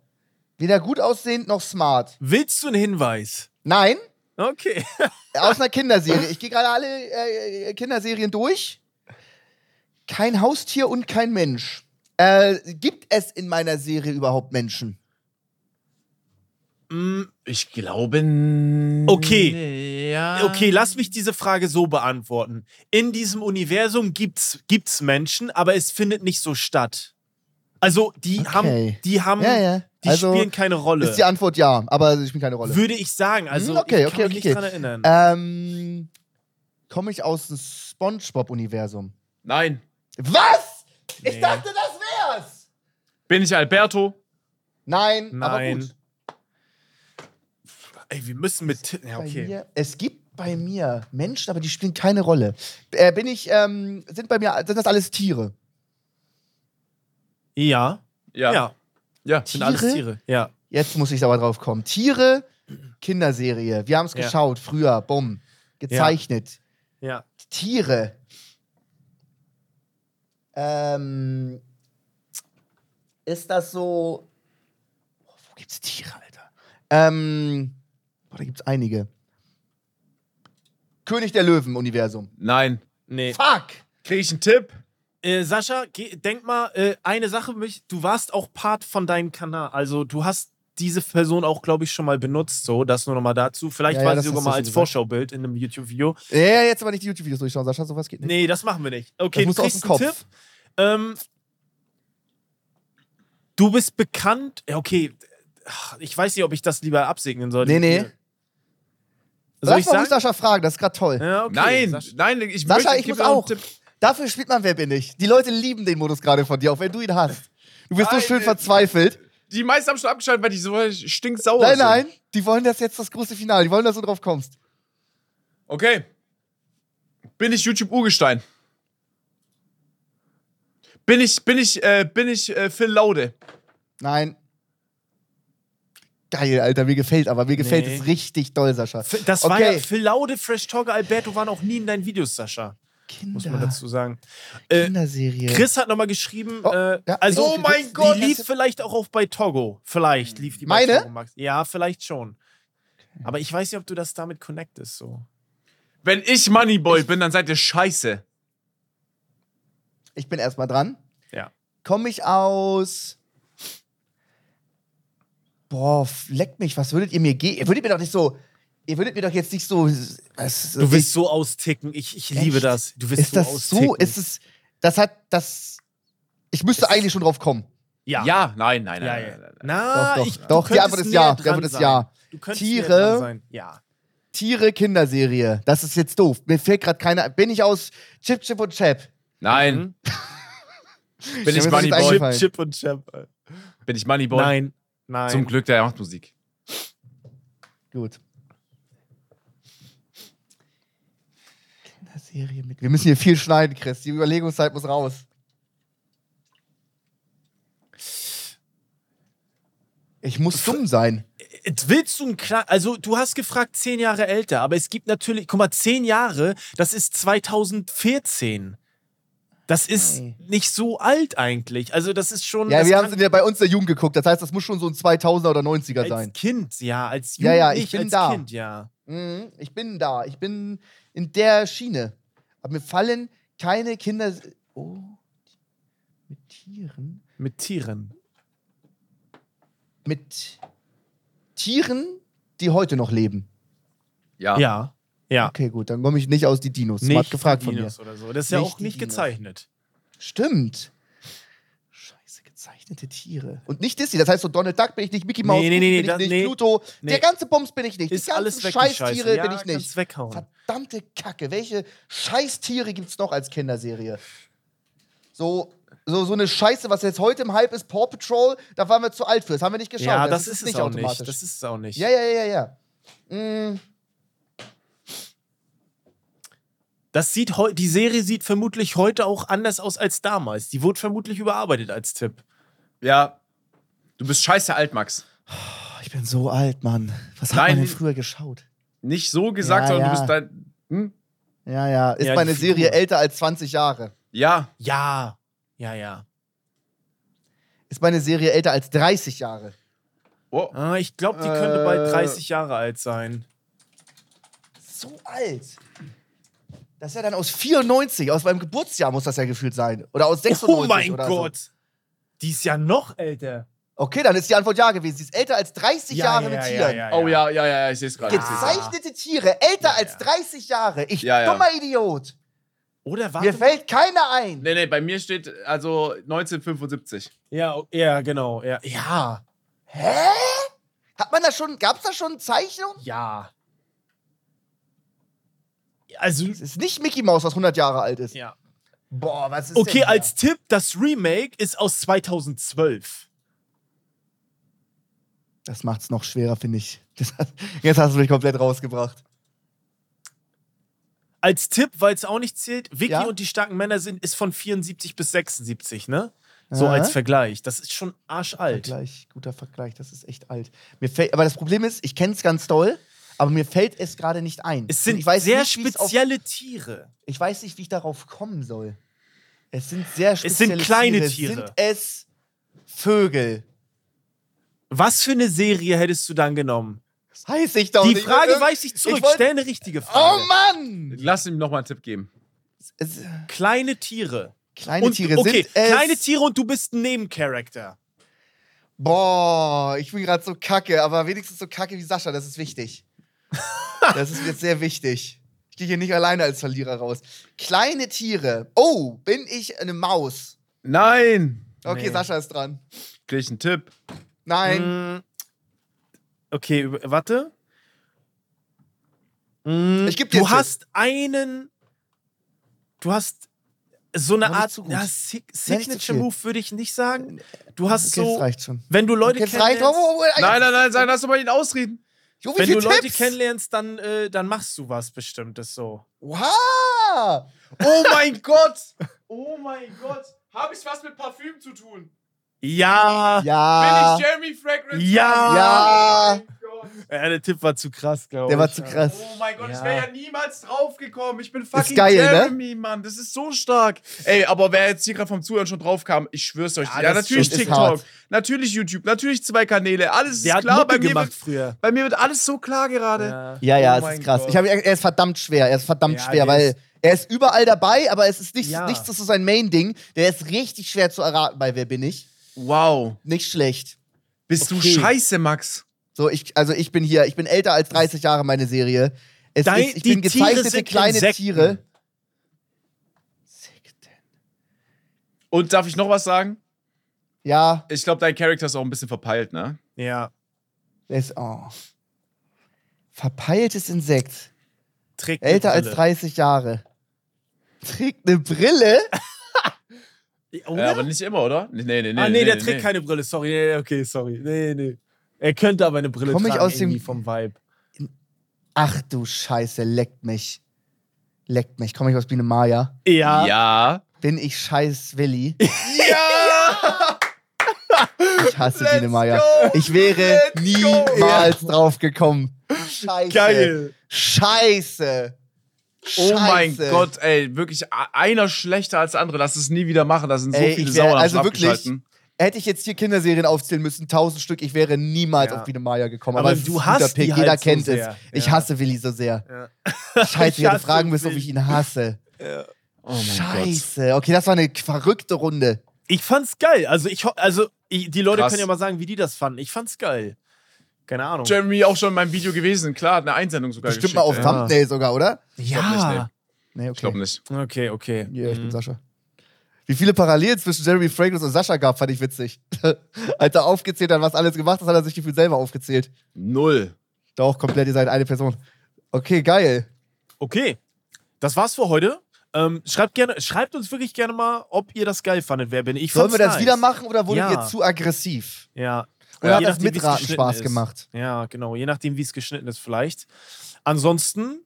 Weder gut aussehend noch smart. Willst du einen Hinweis? Nein, Okay. aus einer Kinderserie. Ich gehe gerade alle äh, Kinderserien durch. Kein Haustier und kein Mensch. Äh, gibt es in meiner Serie überhaupt Menschen? Ich glaube. Okay. Ja. Okay, lass mich diese Frage so beantworten. In diesem Universum gibt's, gibt's Menschen, aber es findet nicht so statt. Also, die Okay. haben, die haben, Ja, ja. Die Also, spielen keine Rolle. Ist die Antwort ja, aber ich spiele keine Rolle. Würde ich sagen. Also, Hm, okay, ich okay, kann mich okay, nicht okay. dran erinnern. Ähm, komme ich aus dem SpongeBob-Universum? Nein. Was? Ich Nee. dachte, das wär's. Bin ich Alberto? Nein, aber Nein. gut. Ey, wir müssen mit. Ja, okay. mir, es gibt bei mir Menschen, aber die spielen keine Rolle. Äh, bin ich, ähm, sind bei mir, sind das alles Tiere? Ja. Ja. Ja. Ja. Sind alles Tiere? Ja. Jetzt muss ich aber drauf kommen. Tiere, Kinderserie. Wir haben es Ja. geschaut, früher, bumm. Gezeichnet. Ja. Tiere. Ähm, ist das so. Oh, wo gibt's Tiere, Alter? Ähm, boah, da gibt's einige. König der Löwen-Universum. Nein. Nee. Fuck! Krieg ich einen Tipp? Äh, Sascha, geh, denk mal, äh, eine Sache, mich, du warst auch Part von deinem Kanal. Also du hast diese Person auch, glaube ich, schon mal benutzt. So, das nur noch mal dazu. Vielleicht Ja, ja, war das sie sogar mal als gesagt. Vorschaubild in einem YouTube-Video. Ja, jetzt aber nicht die YouTube-Videos durchschauen, Sascha, sowas geht nicht. Nee, das machen wir nicht. das Okay, du musst du aus kriegst dem Kopf. Tipp. Ähm, du bist bekannt. Ja, okay. Ich weiß nicht, ob ich das lieber absegnen sollte. Nee, nee. Soll Lass ich mal sagen? Sascha fragen, das ist gerade toll. Ja, okay. nein, Sascha. nein, ich Sascha, möchte, ich gib muss auch. Tipp. Dafür spielt man Wer bin ich. Die Leute lieben den Modus gerade von dir, auch wenn du ihn hast. Du bist Nein, so schön äh, verzweifelt. Die meisten haben schon abgeschaltet, weil die so stinksauer Nein, sind. nein, die wollen das jetzt das große Finale. Die wollen, dass du drauf kommst. Okay. Bin ich YouTube-Urgestein? Bin ich, bin ich, äh, bin ich äh, Phil Laude? Nein. Geil, Alter, mir gefällt aber. Mir gefällt Nee. es richtig doll, Sascha. F- Das war Okay. ja Phil Laude, Fresh Talker, Alberto waren auch nie in deinen Videos, Sascha. Muss man Kinder, dazu sagen. Äh, Kinderserie. Chris hat nochmal geschrieben, Oh, äh, ja, also oh mein die Gott. lief vielleicht auch auf bei Togo. Vielleicht lief die bei Meine? Togo Max. Ja, vielleicht schon. Aber ich weiß nicht, ob du das damit connectest. So. Wenn ich Moneyboy bin, dann seid ihr scheiße. Ich bin erstmal dran. Ja. Komme ich aus. Boah, f- leck mich, was würdet ihr mir geben? Ihr würdet mir doch nicht so. Ihr würdet mir doch jetzt nicht so. Was, Du willst so austicken. Ich, ich liebe das. Du willst Ist das so so? austicken. Ist es. Das hat. Das. Ich müsste eigentlich schon drauf kommen. ja. Ja, nein, nein, Ja, nein. ja. nein, nein, nein. Na, Doch, doch, ich, du doch, die Antwort ist ja, die Antwort ist ja. Du könntest Tiere. Ja. Tiere, Kinderserie. Das ist jetzt doof. Mir fällt gerade keiner. Bin ich aus Chip, Chip und Chap? Nein. Ja, Bin ich ist nicht Moneyboy? eingefallen. Chip und Chap. Bin ich Moneyboy? Nein. Nein. Zum Glück, der macht Musik. Gut. Kinderserie mit. Wir müssen hier viel schneiden, Chris. Die Überlegungszeit muss raus. Ich muss dumm sein. Willst du ein klar, also du hast gefragt zehn Jahre älter, aber es gibt natürlich, guck mal, zehn Jahre, das ist 2014. Das ist Hey. nicht so alt eigentlich. Also das ist schon. Ja, wir haben es ja bei uns der Jugend geguckt. Das heißt, das muss schon so ein 2000er oder 90er als sein. Kind, ja, als Ja, Jugendlich, ja, ich bin als da. Kind, ja. Mhm, ich bin da. Ich bin in der Schiene. Aber mir fallen keine Kinder. Oh. Mit Tieren? Mit Tieren. Mit Tieren, die heute noch leben. Ja. Ja. Ja. Okay, gut, dann komme ich nicht aus die Dinos. Nicht Smart gefragt die von mir. Dinos oder so. Das ist ja Nicht auch die nicht Dinos. gezeichnet. Stimmt. Gezeichnete Tiere. Und nicht Disney, das heißt so Donald Duck bin ich nicht, Mickey Mouse Nee, nee, nee, bin ich nicht, nee. Pluto. Nee. Der ganze Bums bin ich nicht. Ist die ganzen alles weg. Scheißtiere ja, bin ich nicht. weghauen. Verdammte Kacke. Welche Scheißtiere gibt es noch als Kinderserie? So, so, so eine Scheiße, was jetzt heute im Hype ist, Paw Patrol, da waren wir zu alt für. Das haben wir nicht geschaut. ja, das, ist ist es auch nicht. Das ist es auch nicht. ja, ja, ja, ja, ja. Mm, Das sieht die Serie sieht vermutlich heute auch anders aus als damals. Die wurde vermutlich überarbeitet als Tipp. Ja. Du bist scheiße alt, Max. oh, ich bin so alt, Mann. Was hat Nein, man denn früher geschaut? Nicht so gesagt, Ja, sondern ja. du bist dein. Hm? Ja, ja. Ist Ja, meine Serie Figur. älter als 20 Jahre? Ja. Ja. Ja, ja. Ist meine Serie älter als 30 Jahre? Oh. Ah, ich glaube, die könnte bald Äh. 30 Jahre alt sein. So alt. Das ist ja dann aus 94, aus meinem Geburtsjahr muss das ja gefühlt sein. Oder aus 96 Oh mein oder Gott. Die ist ja noch älter. Okay, dann ist die Antwort ja gewesen. Sie ist älter als 30 Ja, Jahre ja, mit ja, Tieren. ja, Oh ja, ja, ja, ich sehe es gerade. Gezeichnete Tiere, älter Ja, als ja. 30 Jahre. Ich Ja, ja. dummer Idiot. Oder Mir warte. fällt keiner ein. Nee, nee, bei mir steht also 1975. Ja, ja, genau. Ja. Ja. Hä? Hat man da schon, gab's da schon Zeichnung? ja. Also, Es ist nicht Mickey Mouse, was 100 Jahre alt ist. ja. Boah, was ist Okay, als Tipp, das Remake ist aus 2012. Das macht's noch schwerer, finde ich. Hat- jetzt hast du mich komplett rausgebracht. Als Tipp, weil es auch nicht zählt, Vicky Ja? und die starken Männer sind, ist von 74 bis 76, ne? So Aha. als Vergleich. Das ist schon arschalt. Vergleich, guter Vergleich, das ist echt alt. Mir aber das Problem ist, ich kenne es ganz doll, aber mir fällt es gerade nicht ein. Es sind ich weiß sehr nicht, es auf- spezielle Tiere. Ich weiß nicht, wie ich darauf kommen soll. Es sind sehr sind spezielle kleine Tiere. Tiere. Sind es Vögel? Was für eine Serie hättest du dann genommen? Weiß ich doch Die nicht. Frage Irgend- weise ich zurück. Ich wollt- Stell eine richtige Oh Frage. Mann! Lass ihm nochmal einen Tipp geben. Es, Kleine Tiere. kleine und, Tiere okay, sind es. kleine Tiere und du bist ein Nebencharakter. Boah, ich bin gerade so kacke, aber wenigstens so kacke wie Sascha, das ist wichtig. das ist jetzt sehr wichtig. Ich gehe hier nicht alleine als Verlierer raus. Kleine Tiere. Oh, bin ich eine Maus? Nein! Okay, Nee. Sascha ist dran. Krieg ich einen Tipp? Nein. Mm, Okay, warte. Mm, Ich geb dir Du einen Tipp. hast einen. Du hast so eine Art. so. Ja. Signature Move würde ich nicht sagen. Du hast Okay, das so. reicht schon. Wenn du Leute Okay, reicht. kennenlernst. Oh, oh, oh, Nein, nein, nein, sag, lass doch mal ihn ausreden. Jo, wie Wenn du viele Leute Tipps? kennenlernst, dann, äh, dann machst du was Bestimmtes so. Wow! Oh mein Gott! Oh mein Gott! Habe ich was mit Parfüm zu tun? Ja! Ja. Bin ich Jeremy Fragrance? Ja! Ja. Gott. Ja, der Tipp war zu krass, glaube ich. Der war zu krass. Oh mein Gott, ich Ja. wäre ja niemals draufgekommen. Ich bin fucking geil, ne? Jeremy, Mann. Das ist so stark. Ey, aber wer jetzt hier gerade vom Zuhören schon drauf kam, ich schwör's euch. Ja, Ja, natürlich ist TikTok, natürlich YouTube, natürlich zwei Kanäle. Alles Der ist klar. Bei mir, gemacht wird, früher. bei mir wird alles so klar gerade. Ja. Ja, ja, Oh es ist krass. Gott. Ich hab, er ist verdammt schwer. Er ist verdammt Ja, schwer, weil ist- er ist überall dabei, aber es ist nicht, Ja. nichts, das ist sein Main-Ding. Der ist richtig schwer zu erraten bei Wer bin ich? Wow. Nicht schlecht. Bist Okay. du scheiße, Max? So, ich, also ich bin hier, ich bin älter als 30 Jahre, meine Serie. Es Dein- ist, ich die bin Tiere gezeichnete sind kleine Insekten. Tiere. Und darf ich noch was sagen? Ja, Ich glaube, dein Charakter ist auch ein bisschen verpeilt, ne? Ja. ist, oh. Verpeiltes Insekt. Trägt eine Älter als Brille. 30 Jahre. Trägt eine Brille? Ja, aber nicht immer, oder? Nee, nee, nee. ah, nee, der trägt keine Brille. Sorry. Nee, okay, sorry. Nee, nee. Er könnte aber eine Brille Komm ich tragen, aus dem- vom Vibe. Ach du Scheiße, leckt mich. Leckt mich. Komme ich aus Biene Maya? Ja. Ja. Bin ich scheiß Willi? Ja! Ich hasse Let's Biene Maya. go! Ich wäre Let's niemals drauf gekommen. Scheiße. Geil. Scheiße. Oh mein Scheiße. Gott, ey, wirklich einer schlechter als der andere. Lass es nie wieder machen. Da sind so Ey, viele ich wär- Sauer also wirklich. Hätte ich jetzt hier Kinderserien aufzählen müssen, tausend Stück, ich wäre niemals Ja. auf Biene Maya gekommen. Aber Aber, du hast die Pick. halt Jeder so kennt sehr. es. Ich Ja. hasse Willi so sehr. Ja. Scheiße, ich hätte fragen müssen, ob ich ihn hasse. Oh mein Gott. Scheiße. Okay, das war eine verrückte Runde. Ich fand's geil. Also, ich, also ich, die Leute Krass. können ja mal sagen, wie die das fanden. Ich fand's geil. Keine Ahnung. Jeremy auch schon in meinem Video gewesen. Klar, hat eine Einsendung sogar Bestimmt mal auf ey. Thumbnail sogar, oder? glaub nicht, nee. Nee, okay. Ich glaube nicht. Okay, okay. Ja, ich bin Mhm. Sascha. Wie viele Parallelen zwischen Jeremy Fragrance und Sascha gab, fand ich witzig. Als er aufgezählt hat, was alles gemacht hat, hat er sich gefühlt selber aufgezählt. Null. Doch, komplett, ihr seid eine Person. Okay, geil. Okay. Das war's für heute. Ähm, schreibt, gerne, schreibt uns wirklich gerne mal, ob ihr das geil fandet. Wer bin ich? Sollen wir das nice. wieder machen oder wurden Ja. wir zu aggressiv? Ja. Oder hat Je das Mitraten Spaß ist. gemacht? Ja, genau. Je nachdem, wie es geschnitten ist, vielleicht. Ansonsten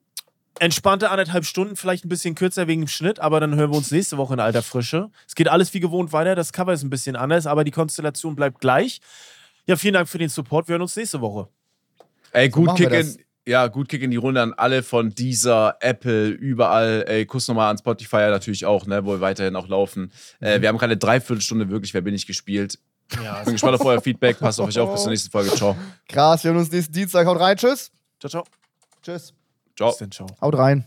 entspannte anderthalb Stunden, vielleicht ein bisschen kürzer wegen dem Schnitt, aber dann hören wir uns nächste Woche in alter Frische. Es geht alles wie gewohnt weiter. Das Cover ist ein bisschen anders, aber die Konstellation bleibt gleich. Ja, vielen Dank für den Support. Wir hören uns nächste Woche. Ey, gut wir kicken. Ja, gut Kick in die Runde an alle von dieser Apple, überall. Ey, Kuss nochmal an Spotify natürlich auch, ne, wo wir weiterhin auch laufen. Äh, wir haben gerade eine Dreiviertelstunde wirklich, wer bin ich gespielt. Ja, Bin gespannt auf euer Feedback. Passt auf euch auf. Bis zur nächsten Folge. Ciao. Krass, wir hören uns nächsten Dienstag. Haut rein, tschüss. ciao, ciao. Tschüss. Ciao. Bis dann, ciao. Haut rein.